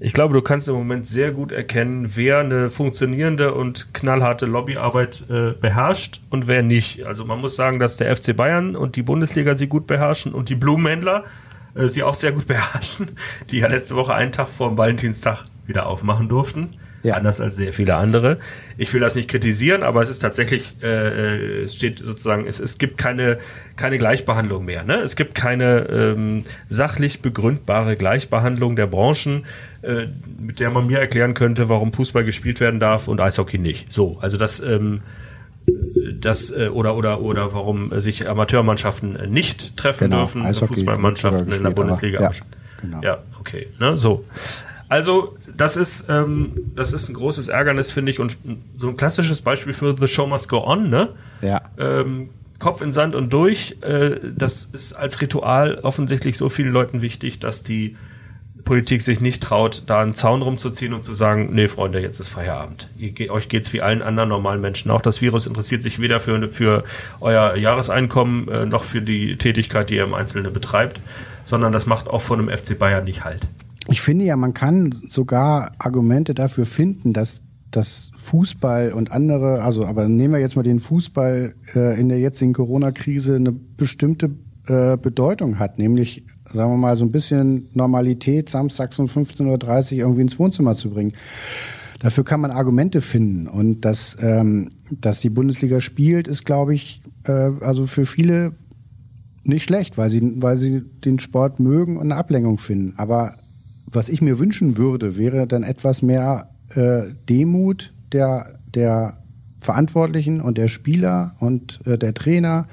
Ich glaube, du kannst im Moment sehr gut erkennen, wer eine funktionierende und knallharte Lobbyarbeit äh, beherrscht und wer nicht. Also man muss sagen, dass der FC Bayern und die Bundesliga sie gut beherrschen und die Blumenhändler äh, sie auch sehr gut beherrschen, die ja letzte Woche einen Tag vor dem Valentinstag wieder aufmachen durften. Ja. Anders als sehr viele andere. Ich will das nicht kritisieren, aber es ist tatsächlich, äh, äh, es steht sozusagen, es, es gibt keine, keine Gleichbehandlung mehr. Ne? Es gibt keine ähm, sachlich begründbare Gleichbehandlung der Branchen, äh, mit der man mir erklären könnte, warum Fußball gespielt werden darf und Eishockey nicht. So, also das, ähm, das äh, oder oder oder warum sich Amateurmannschaften nicht treffen genau, dürfen, Eishockey Fußballmannschaften in der Bundesliga. Aber, ja, genau. ja, okay, ne, so. Also, das ist, ähm, das ist ein großes Ärgernis, finde ich, und so ein klassisches Beispiel für The Show Must Go On, ne? Ja. Ähm, Kopf in Sand und durch. Äh, das ist als Ritual offensichtlich so vielen Leuten wichtig, dass die Politik sich nicht traut, da einen Zaun rumzuziehen und zu sagen, nee, Freunde, jetzt ist Feierabend. Ihr, euch geht's wie allen anderen normalen Menschen auch. Das Virus interessiert sich weder für, für euer Jahreseinkommen äh, noch für die Tätigkeit, die ihr im Einzelnen betreibt, sondern das macht auch von einem FC Bayern nicht halt. Ich finde ja, man kann sogar Argumente dafür finden, dass dass Fußball und andere, also aber nehmen wir jetzt mal den Fußball äh, in der jetzigen Corona-Krise eine bestimmte äh, Bedeutung hat, nämlich sagen wir mal so ein bisschen Normalität samstags um 15.30 Uhr irgendwie ins Wohnzimmer zu bringen. Dafür kann man Argumente finden und dass, ähm, dass die Bundesliga spielt, ist glaube ich äh, also für viele nicht schlecht, weil sie, weil sie den Sport mögen und eine Ablenkung finden. Aber was ich mir wünschen würde, wäre dann etwas mehr äh, Demut der, der Verantwortlichen und der Spieler und äh, der Trainer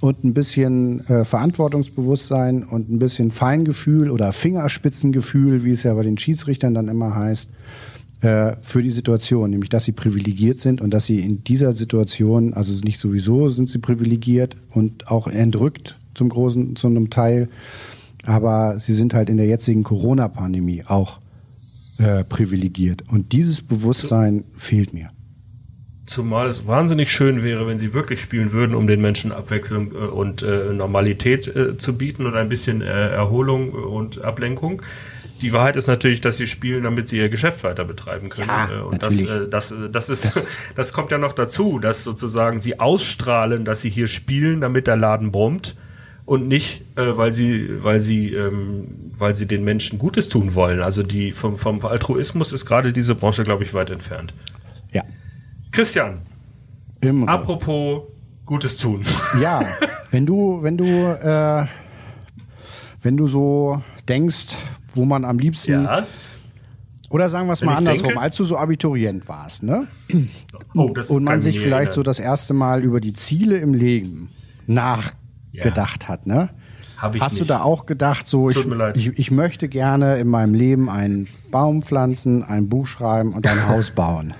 und ein bisschen äh, Verantwortungsbewusstsein und ein bisschen Feingefühl oder Fingerspitzengefühl, wie es ja bei den Schiedsrichtern dann immer heißt, äh, für die Situation, nämlich dass sie privilegiert sind und dass sie in dieser Situation, also nicht sowieso sind sie privilegiert und auch entrückt zum großen, zu einem Teil, aber sie sind halt in der jetzigen Corona-Pandemie auch äh, privilegiert. Und dieses Bewusstsein fehlt mir. Zumal es wahnsinnig schön wäre, wenn sie wirklich spielen würden, um den Menschen Abwechslung äh, und äh, Normalität äh, zu bieten und ein bisschen äh, Erholung und Ablenkung. Die Wahrheit ist natürlich, dass sie spielen, damit sie ihr Geschäft weiter betreiben können. Ja, äh, und das, das, das, ist, das, das kommt ja noch dazu, dass sozusagen sie ausstrahlen, dass sie hier spielen, damit der Laden brummt und nicht, äh, weil sie, weil sie, ähm, weil sie den Menschen Gutes tun wollen. Also die vom, vom Altruismus ist gerade diese Branche, glaube ich, weit entfernt. Ja. Christian, Immer. apropos Gutes tun. Ja, wenn du, wenn du, äh, wenn du so denkst, wo man am liebsten ja. Oder sagen wir es mal andersrum, denke, als du so Abiturient warst, ne? Oh, und man sich vielleicht erinnern. so das erste Mal über die Ziele im Leben nach ja. gedacht hat, ne? Hast nicht. du da auch gedacht, so ich, ich, ich, möchte gerne in meinem Leben einen Baum pflanzen, ein Buch schreiben und ein Haus bauen?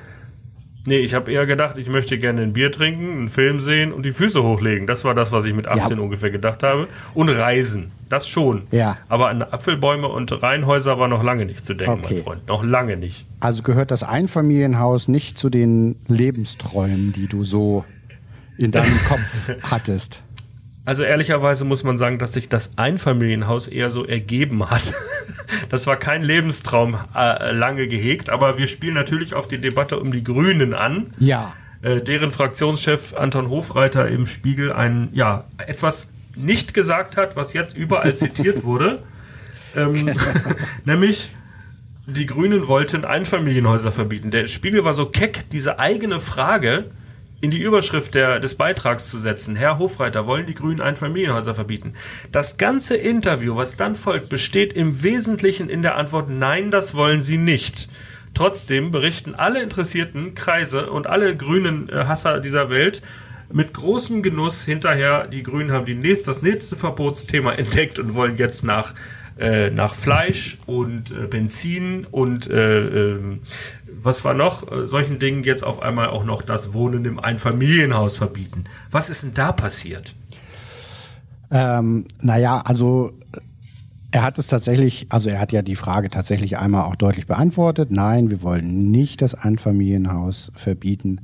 Nee, ich habe eher gedacht, ich möchte gerne ein Bier trinken, einen Film sehen und die Füße hochlegen. Das war das, was ich mit 18 ja. ungefähr gedacht habe. Und reisen. Das schon. Ja. Aber an Apfelbäume und Reihenhäuser war noch lange nicht zu denken, okay. mein Freund. Noch lange nicht. Also gehört das Einfamilienhaus nicht zu den Lebensträumen, die du so in deinem Kopf hattest? Also ehrlicherweise muss man sagen, dass sich das Einfamilienhaus eher so ergeben hat. Das war kein Lebenstraum äh, lange gehegt, aber wir spielen natürlich auf die Debatte um die Grünen an. Ja. Äh, deren Fraktionschef Anton Hofreiter im Spiegel ein, ja, etwas nicht gesagt hat, was jetzt überall zitiert wurde. Ähm, nämlich, die Grünen wollten Einfamilienhäuser verbieten. Der Spiegel war so keck, diese eigene Frage in die Überschrift der, des Beitrags zu setzen. Herr Hofreiter, wollen die Grünen Einfamilienhäuser verbieten? Das ganze Interview, was dann folgt, besteht im Wesentlichen in der Antwort Nein, das wollen sie nicht. Trotzdem berichten alle interessierten Kreise und alle grünen äh, Hasser dieser Welt mit großem Genuss hinterher, die Grünen haben die nächste, das nächste Verbotsthema entdeckt und wollen jetzt nach äh, nach Fleisch und äh, Benzin und äh, äh, was war noch, äh, solchen Dingen jetzt auf einmal auch noch das Wohnen im Einfamilienhaus verbieten. Was ist denn da passiert? Ähm, naja, also er hat es tatsächlich, also er hat ja die Frage tatsächlich einmal auch deutlich beantwortet. Nein, wir wollen nicht das Einfamilienhaus verbieten.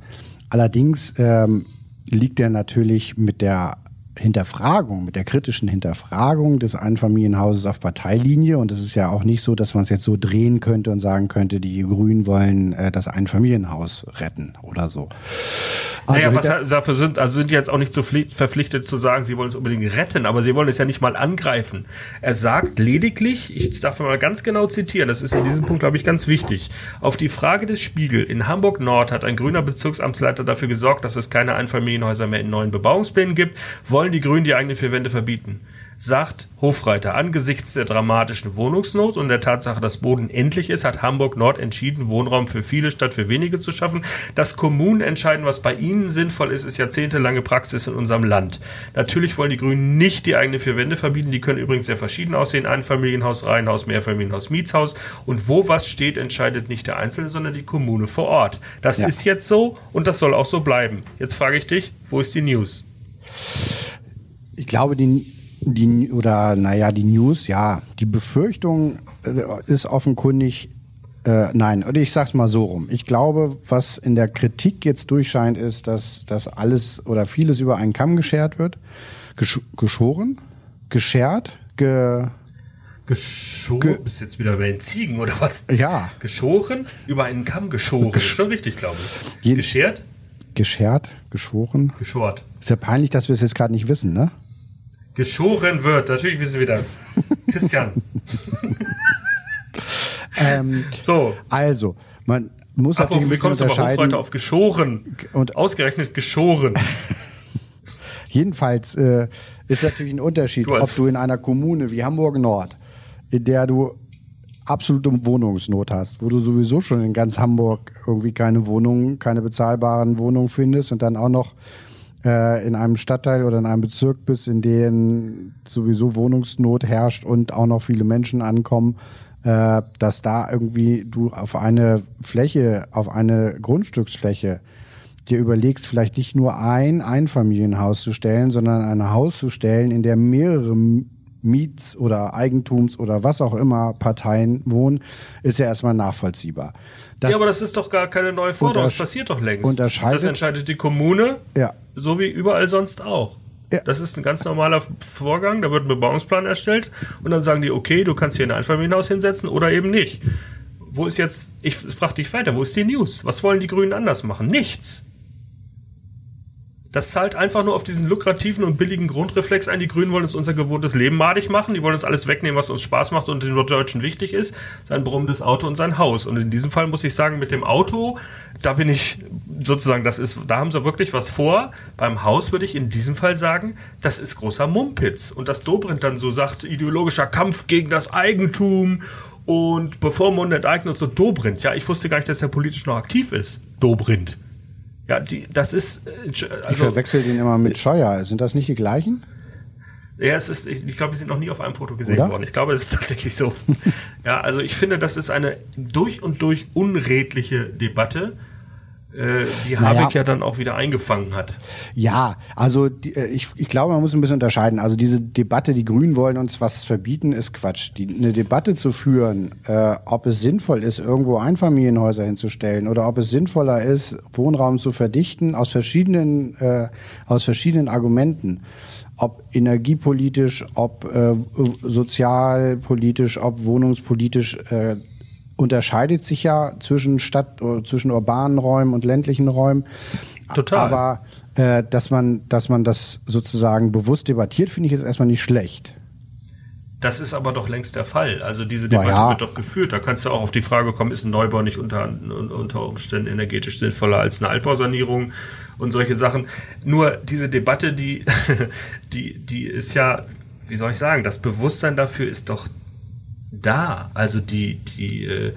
Allerdings ähm, liegt er natürlich mit der Hinterfragung, mit der kritischen Hinterfragung des Einfamilienhauses auf Parteilinie. Und es ist ja auch nicht so, dass man es jetzt so drehen könnte und sagen könnte, die Grünen wollen äh, das Einfamilienhaus retten oder so. Also naja, was dafür sind, also sind die jetzt auch nicht so verpflichtet zu sagen, sie wollen es unbedingt retten, aber sie wollen es ja nicht mal angreifen. Er sagt lediglich, ich darf mal ganz genau zitieren, das ist in diesem Punkt, glaube ich, ganz wichtig. Auf die Frage des Spiegel, in Hamburg Nord hat ein grüner Bezirksamtsleiter dafür gesorgt, dass es keine Einfamilienhäuser mehr in neuen Bebauungsplänen gibt, wollen die Grünen die eigenen vier Wände verbieten. sagt Hofreiter, angesichts der dramatischen Wohnungsnot und der Tatsache, dass Boden endlich ist, hat Hamburg Nord entschieden, Wohnraum für viele statt für wenige zu schaffen. Dass Kommunen entscheiden, was bei ihnen sinnvoll ist, ist jahrzehntelange Praxis in unserem Land. Natürlich wollen die Grünen nicht die eigene vier Wände verbieten. Die können übrigens sehr verschieden aussehen. Einfamilienhaus, Reihenhaus, Mehrfamilienhaus, Mietshaus. Und wo was steht, entscheidet nicht der Einzelne, sondern die Kommune vor Ort. Das ja. ist jetzt so und das soll auch so bleiben. Jetzt frage ich dich, wo ist die News? Ich glaube, die die, oder naja, die News, ja, die Befürchtung äh, ist offenkundig, äh, nein, oder ich sag's mal so rum. Ich glaube, was in der Kritik jetzt durchscheint, ist, dass, dass alles oder vieles über einen Kamm geschert wird. Gesch geschoren? Geschert? Ge Geschoren? Ge bist jetzt wieder bei den Ziegen oder was? Ja. Geschoren? Über einen Kamm geschoren. Gesch schon richtig, glaube ich. Geschert? Geschert? Geschoren? Geschort. Ist ja peinlich, dass wir es jetzt gerade nicht wissen, ne? Geschoren wird. Natürlich wissen wir das. Christian. ähm, so. Also, man muss Ach, natürlich ein bisschen unterscheiden. heute auf geschoren und ausgerechnet geschoren. Jedenfalls äh, ist natürlich ein Unterschied, du ob du in einer Kommune wie Hamburg Nord, in der du absolute Wohnungsnot hast, wo du sowieso schon in ganz Hamburg irgendwie keine Wohnungen, keine bezahlbaren Wohnungen findest und dann auch noch äh, in einem Stadtteil oder in einem Bezirk bist, in dem sowieso Wohnungsnot herrscht und auch noch viele Menschen ankommen, äh, dass da irgendwie du auf eine Fläche, auf eine Grundstücksfläche dir überlegst, vielleicht nicht nur ein Einfamilienhaus zu stellen, sondern ein Haus zu stellen, in der mehrere Miets- oder Eigentums- oder was auch immer Parteien wohnen, ist ja erstmal nachvollziehbar. Das ja, aber das ist doch gar keine neue Forderung. Das passiert doch längst. Das entscheidet die Kommune, ja. so wie überall sonst auch. Ja. Das ist ein ganz normaler Vorgang. Da wird ein Bebauungsplan erstellt und dann sagen die, okay, du kannst hier ein Einfamilienhaus hinsetzen oder eben nicht. Wo ist jetzt, ich frage dich weiter, wo ist die News? Was wollen die Grünen anders machen? Nichts. Das zahlt einfach nur auf diesen lukrativen und billigen Grundreflex ein. Die Grünen wollen uns unser gewohntes Leben madig machen. Die wollen uns alles wegnehmen, was uns Spaß macht und den Deutschen wichtig ist. Sein brummendes Auto und sein Haus. Und in diesem Fall muss ich sagen, mit dem Auto, da bin ich sozusagen, das ist, da haben sie wirklich was vor. Beim Haus würde ich in diesem Fall sagen, das ist großer Mumpitz. Und dass Dobrindt dann so sagt, ideologischer Kampf gegen das Eigentum und bevormundet Eigner so Dobrindt. Ja, ich wusste gar nicht, dass er politisch noch aktiv ist. Dobrindt. Ja, die, das ist. Äh, also, ich verwechsel den immer mit Scheuer. Sind das nicht die gleichen? Ja, es ist, ich, ich glaube, die sind noch nie auf einem Foto gesehen Oder? worden. Ich glaube, es ist tatsächlich so. ja, also ich finde, das ist eine durch und durch unredliche Debatte äh, die naja. Habeck ja dann auch wieder eingefangen hat. Ja, also die, äh, ich, ich glaube, man muss ein bisschen unterscheiden. Also diese Debatte, die Grünen wollen uns was verbieten, ist Quatsch. Die, eine Debatte zu führen, äh, ob es sinnvoll ist, irgendwo Einfamilienhäuser hinzustellen oder ob es sinnvoller ist, Wohnraum zu verdichten, aus verschiedenen, äh, aus verschiedenen Argumenten ob energiepolitisch, ob äh, sozialpolitisch, ob wohnungspolitisch, äh, unterscheidet sich ja zwischen Stadt, zwischen urbanen Räumen und ländlichen Räumen. Total. Aber äh, dass man, dass man das sozusagen bewusst debattiert, finde ich jetzt erstmal nicht schlecht. Das ist aber doch längst der Fall. Also diese Debatte ja. wird doch geführt. Da kannst du auch auf die Frage kommen, ist ein Neubau nicht unter, unter Umständen energetisch sinnvoller als eine Altbausanierung und solche Sachen. Nur diese Debatte, die, die, die ist ja, wie soll ich sagen, das Bewusstsein dafür ist doch da. Also die, die, äh,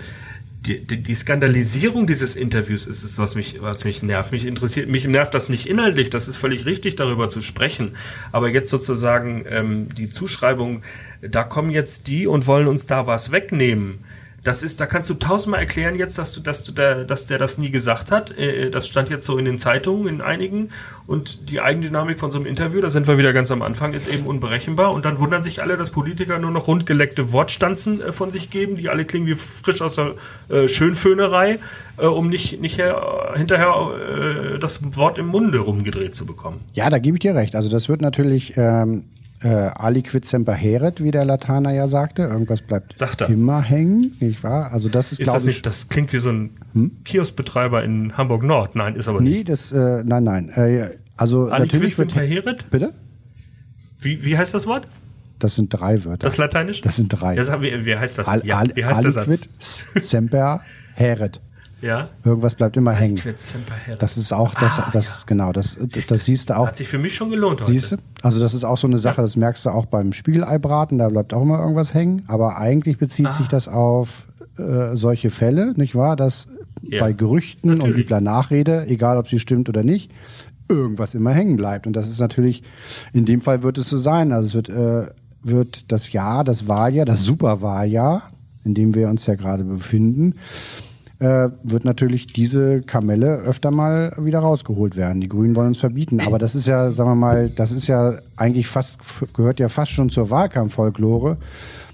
die, die, die Skandalisierung dieses Interviews ist es, was mich, was mich nervt. Mich interessiert, mich nervt das nicht inhaltlich, das ist völlig richtig, darüber zu sprechen. Aber jetzt sozusagen ähm, die Zuschreibung, da kommen jetzt die und wollen uns da was wegnehmen. Das ist, da kannst du tausendmal erklären jetzt, dass du, dass du da, dass der das nie gesagt hat. Äh, das stand jetzt so in den Zeitungen, in einigen. Und die Eigendynamik von so einem Interview, da sind wir wieder ganz am Anfang, ist eben unberechenbar. Und dann wundern sich alle, dass Politiker nur noch rundgeleckte Wortstanzen äh, von sich geben, die alle klingen wie frisch aus der äh, Schönföhnerei, äh, um nicht, nicht her, hinterher äh, das Wort im Munde rumgedreht zu bekommen. Ja, da gebe ich dir recht. Also das wird natürlich ähm, äh, aliquid semper heret, wie der Latiner ja sagte. Irgendwas bleibt immer hängen, nicht wahr? Also das ist, ist das nicht, das klingt wie so ein hm? Kioskbetreiber in Hamburg Nord. Nein, ist aber nicht. Nee, das, äh, nein, nein. Äh, also aliquid natürlich wird heret? Bitte? Wie, wie heißt das Wort? Das sind drei Wörter. Das Lateinisch? Das sind drei. Ja, wie, wie heißt das? Al, ja, wie heißt aliquid der Satz? semper heret. Ja. Irgendwas bleibt immer hängen. Das ist auch, das, ah, das, ja. genau, das, das, das siehst du auch. Hat sich für mich schon gelohnt heute. Siehst du? Also das ist auch so eine Sache, ja. das merkst du auch beim Spiegeleibraten, da bleibt auch immer irgendwas hängen. Aber eigentlich bezieht ah. sich das auf äh, solche Fälle, nicht wahr? Dass ja. bei Gerüchten natürlich. und übler Nachrede, egal ob sie stimmt oder nicht, irgendwas immer hängen bleibt. Und das ist natürlich, in dem Fall wird es so sein. Also es wird, äh, wird das Jahr, das Wahljahr, das Superwahljahr, in dem wir uns ja gerade befinden, äh, wird natürlich diese Kamelle öfter mal wieder rausgeholt werden. Die Grünen wollen uns verbieten. Aber das ist ja, sagen wir mal, das ist ja eigentlich fast, gehört ja fast schon zur Wahlkampffolklore.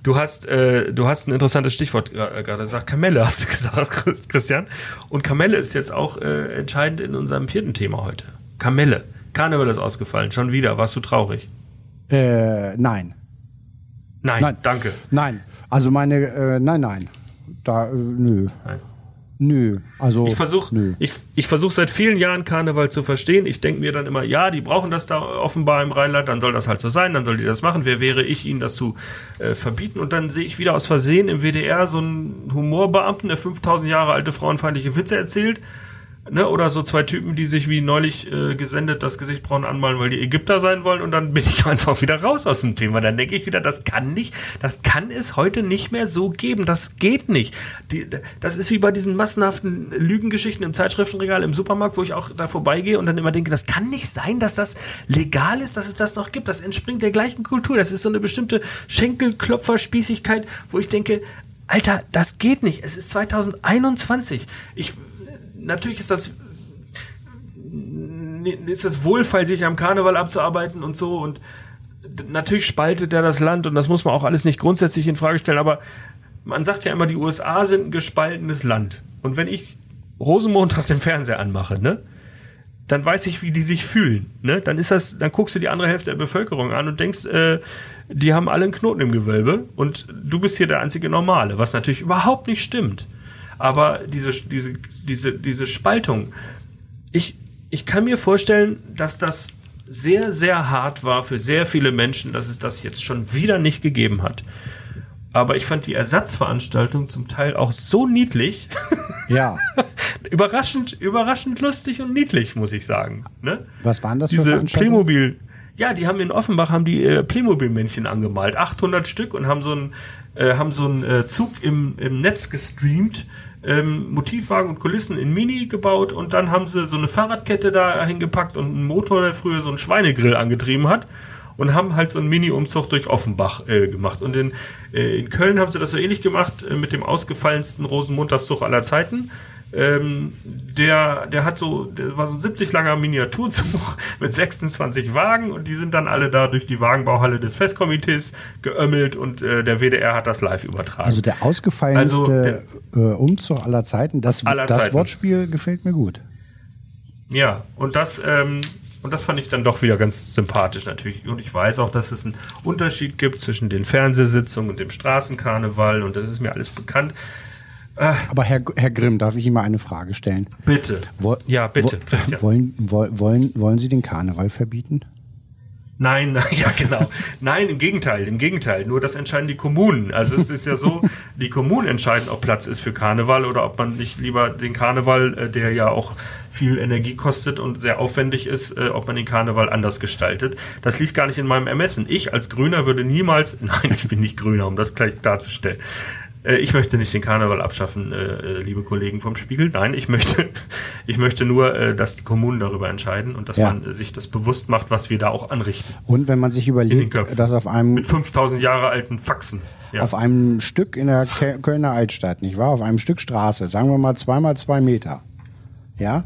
Du hast, äh, du hast ein interessantes Stichwort gerade gesagt. Kamelle hast du gesagt, Christian. Und Kamelle ist jetzt auch äh, entscheidend in unserem vierten Thema heute. Kamelle. Karneval ist ausgefallen. Schon wieder. Warst du traurig? Äh, nein. Nein, nein. danke. Nein. Also meine, äh, nein, nein. Da, äh, nö. Nein. Nö, also. Ich versuche ich, ich versuch seit vielen Jahren Karneval zu verstehen. Ich denke mir dann immer, ja, die brauchen das da offenbar im Rheinland, dann soll das halt so sein, dann soll die das machen. Wer wäre ich, ihnen das zu äh, verbieten? Und dann sehe ich wieder aus Versehen im WDR so einen Humorbeamten, der 5000 Jahre alte frauenfeindliche Witze erzählt Ne, oder so zwei Typen, die sich wie neulich äh, gesendet das Gesicht braun anmalen, weil die Ägypter sein wollen und dann bin ich einfach wieder raus aus dem Thema. Dann denke ich wieder, das kann nicht, das kann es heute nicht mehr so geben. Das geht nicht. Die, das ist wie bei diesen massenhaften Lügengeschichten im Zeitschriftenregal im Supermarkt, wo ich auch da vorbeigehe und dann immer denke, das kann nicht sein, dass das legal ist, dass es das noch gibt. Das entspringt der gleichen Kultur. Das ist so eine bestimmte Schenkelklopferspießigkeit, wo ich denke, Alter, das geht nicht. Es ist 2021. Ich natürlich ist das ist es wohlfeil, sich am Karneval abzuarbeiten und so und natürlich spaltet er das Land und das muss man auch alles nicht grundsätzlich in Frage stellen, aber man sagt ja immer, die USA sind ein gespaltenes Land. Und wenn ich Rosenmontag den Fernseher anmache, ne, dann weiß ich, wie die sich fühlen. Ne? Dann ist das, dann guckst du die andere Hälfte der Bevölkerung an und denkst, äh, die haben alle einen Knoten im Gewölbe und du bist hier der einzige Normale, was natürlich überhaupt nicht stimmt. Aber diese, diese, diese, diese Spaltung, ich, ich kann mir vorstellen, dass das sehr, sehr hart war für sehr viele Menschen, dass es das jetzt schon wieder nicht gegeben hat. Aber ich fand die Ersatzveranstaltung zum Teil auch so niedlich. Ja. überraschend, überraschend lustig und niedlich, muss ich sagen. Ne? Was waren das Diese für Veranstaltungen? Playmobil. Ja, die haben in Offenbach haben die äh, Playmobil-Männchen angemalt, 800 Stück und haben so einen äh, haben so einen äh, Zug im, im Netz gestreamt ähm, Motivwagen und Kulissen in Mini gebaut und dann haben sie so eine Fahrradkette da hingepackt und einen Motor, der früher so einen Schweinegrill angetrieben hat und haben halt so einen Mini-Umzug durch Offenbach äh, gemacht. Und in, äh, in Köln haben sie das so ähnlich gemacht äh, mit dem ausgefallensten Rosenmontagszug aller Zeiten. Ähm, der, der hat so, der war so ein 70 langer Miniaturzug mit 26 Wagen und die sind dann alle da durch die Wagenbauhalle des Festkomitees geömmelt und äh, der WDR hat das live übertragen. Also der ausgefallenste also der, äh, Umzug aller Zeiten, das, aller das Zeiten. Wortspiel gefällt mir gut. Ja, und das, ähm, und das fand ich dann doch wieder ganz sympathisch natürlich. Und ich weiß auch, dass es einen Unterschied gibt zwischen den Fernsehsitzungen und dem Straßenkarneval und das ist mir alles bekannt. Aber Herr, Herr Grimm, darf ich Ihnen mal eine Frage stellen? Bitte. Wo, ja, bitte, wo, Christian. Wollen, wollen, wollen Sie den Karneval verbieten? Nein, ja genau. Nein, im Gegenteil, im Gegenteil. Nur das entscheiden die Kommunen. Also es ist ja so, die Kommunen entscheiden, ob Platz ist für Karneval oder ob man nicht lieber den Karneval, äh, der ja auch viel Energie kostet und sehr aufwendig ist, äh, ob man den Karneval anders gestaltet. Das liegt gar nicht in meinem Ermessen. Ich als Grüner würde niemals, nein, ich bin nicht Grüner, um das gleich darzustellen. Äh, ich möchte nicht den Karneval abschaffen, äh, äh, liebe Kollegen vom Spiegel. Nein, ich möchte, ich möchte nur, dass die Kommunen darüber entscheiden und dass ja. man sich das bewusst macht, was wir da auch anrichten. Und wenn man sich überlegt, dass auf einem mit 5000 Jahre alten Faxen ja. auf einem Stück in der Kölner Altstadt, nicht wahr? Auf einem Stück Straße, sagen wir mal zweimal zwei Meter, ja,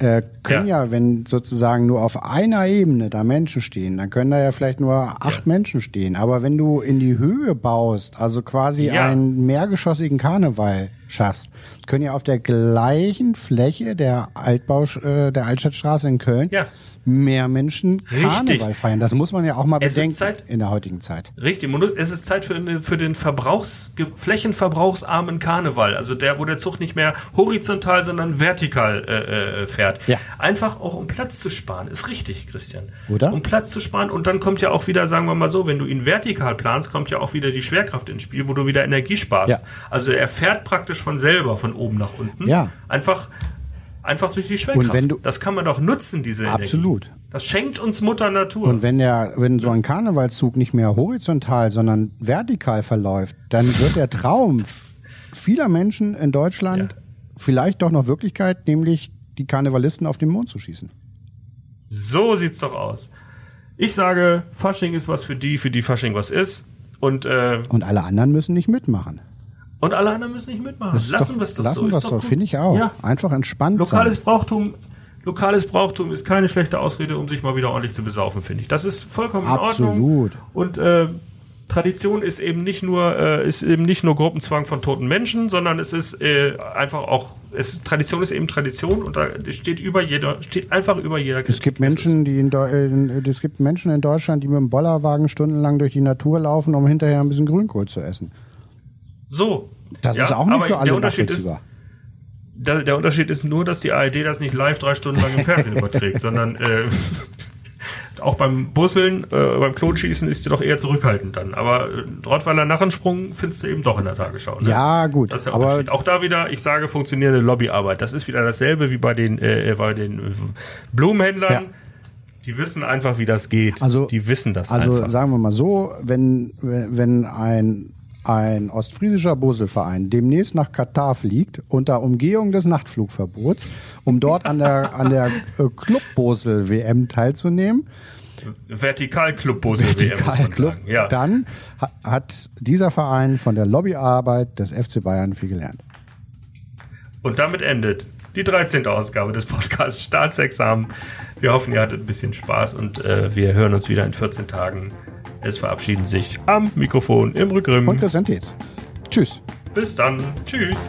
äh, können ja. ja. wenn sozusagen nur auf einer Ebene da Menschen stehen, dann können da ja vielleicht nur acht ja. Menschen stehen. Aber wenn du in die Höhe baust, also quasi ja. einen mehrgeschossigen Karneval schaffst, können ja auf der gleichen Fläche der Altbau, äh, der Altstadtstraße in Köln ja mehr Menschen Karneval Richtig. feiern. Das muss man ja auch mal es bedenken Zeit, in der heutigen Zeit. Richtig, es ist Zeit für, für den Verbrauchs, flächenverbrauchsarmen Karneval. Also der, wo der Zug nicht mehr horizontal, sondern vertikal äh, äh, fährt. Ja. Einfach auch um Platz zu sparen. Ist richtig, Christian. Oder? Um Platz zu sparen. Und dann kommt ja auch wieder, sagen wir mal so, wenn du ihn vertikal planst, kommt ja auch wieder die Schwerkraft ins Spiel, wo du wieder Energie sparst. Ja. Also er fährt praktisch automatisch von selber von oben nach unten. Ja. Einfach, einfach durch die Schwerkraft. Und wenn du, das kann man doch nutzen, diese Energie. Absolut. Das schenkt uns Mutter Natur. Und wenn der, wenn so ein Karnevalszug nicht mehr horizontal, sondern vertikal verläuft, dann wird der Traum vieler Menschen in Deutschland ja. vielleicht doch noch Wirklichkeit, nämlich die Karnevalisten auf den Mond zu schießen. So sieht's doch aus. Ich sage, Fasching ist was für die, für die Fasching was ist. Und, äh, und alle anderen müssen nicht mitmachen. Und alle anderen müssen nicht mitmachen. Lassen wir es doch lassen so. Lassen wir es so, finde ich auch. Ja. Einfach entspannt Lokales sein. Brauchtum lokales Brauchtum ist keine schlechte Ausrede, um sich mal wieder ordentlich zu besaufen, finde ich. Das ist vollkommen Absolut. in Ordnung. Und äh, Tradition ist eben nicht nur äh, ist eben nicht nur Gruppenzwang von toten Menschen, sondern es ist äh, einfach auch es ist, Tradition ist eben Tradition und da steht über jeder steht einfach über jeder. Kritik. Es gibt Menschen, die in, in, es gibt Menschen in Deutschland, die mit dem Bollerwagen stundenlang durch die Natur laufen, um hinterher ein bisschen Grünkohl zu essen. So. Das ja, ist auch nicht für alle der Unterschied ist, der, der, Unterschied ist nur, dass die ARD das nicht live drei Stunden lang im Fernsehen überträgt, sondern äh, auch beim Busseln, äh, beim Klonschießen ist die doch eher zurückhaltend dann. Aber äh, Rottweiler Narrensprung findest du eben doch in der Tagesschau. Ne? Ja, gut. Das ist der aber Auch da wieder, ich sage, funktionierende Lobbyarbeit. Das ist wieder dasselbe wie bei den, äh, bei den Blumenhändlern. Ja. Die wissen einfach, wie das geht. Also, die wissen das also einfach. Also sagen wir mal so, wenn, wenn ein ein ostfriesischer Boselverein demnächst nach Katar fliegt unter Umgehung des Nachtflugverbots, um dort an der, an der äh, Club Bosel WM teilzunehmen. Vertikal Club Bosel Vertikal WM, Club, ja. Dann hat dieser Verein von der Lobbyarbeit des FC Bayern viel gelernt. Und damit endet die 13. Ausgabe des Podcasts Staatsexamen. Wir hoffen, ihr hattet ein bisschen Spaß und äh, wir hören uns wieder in 14 Tagen. Es verabschieden sich am Mikrofon im Rückgrimm. Und Christian Tschüss. Bis dann. Tschüss.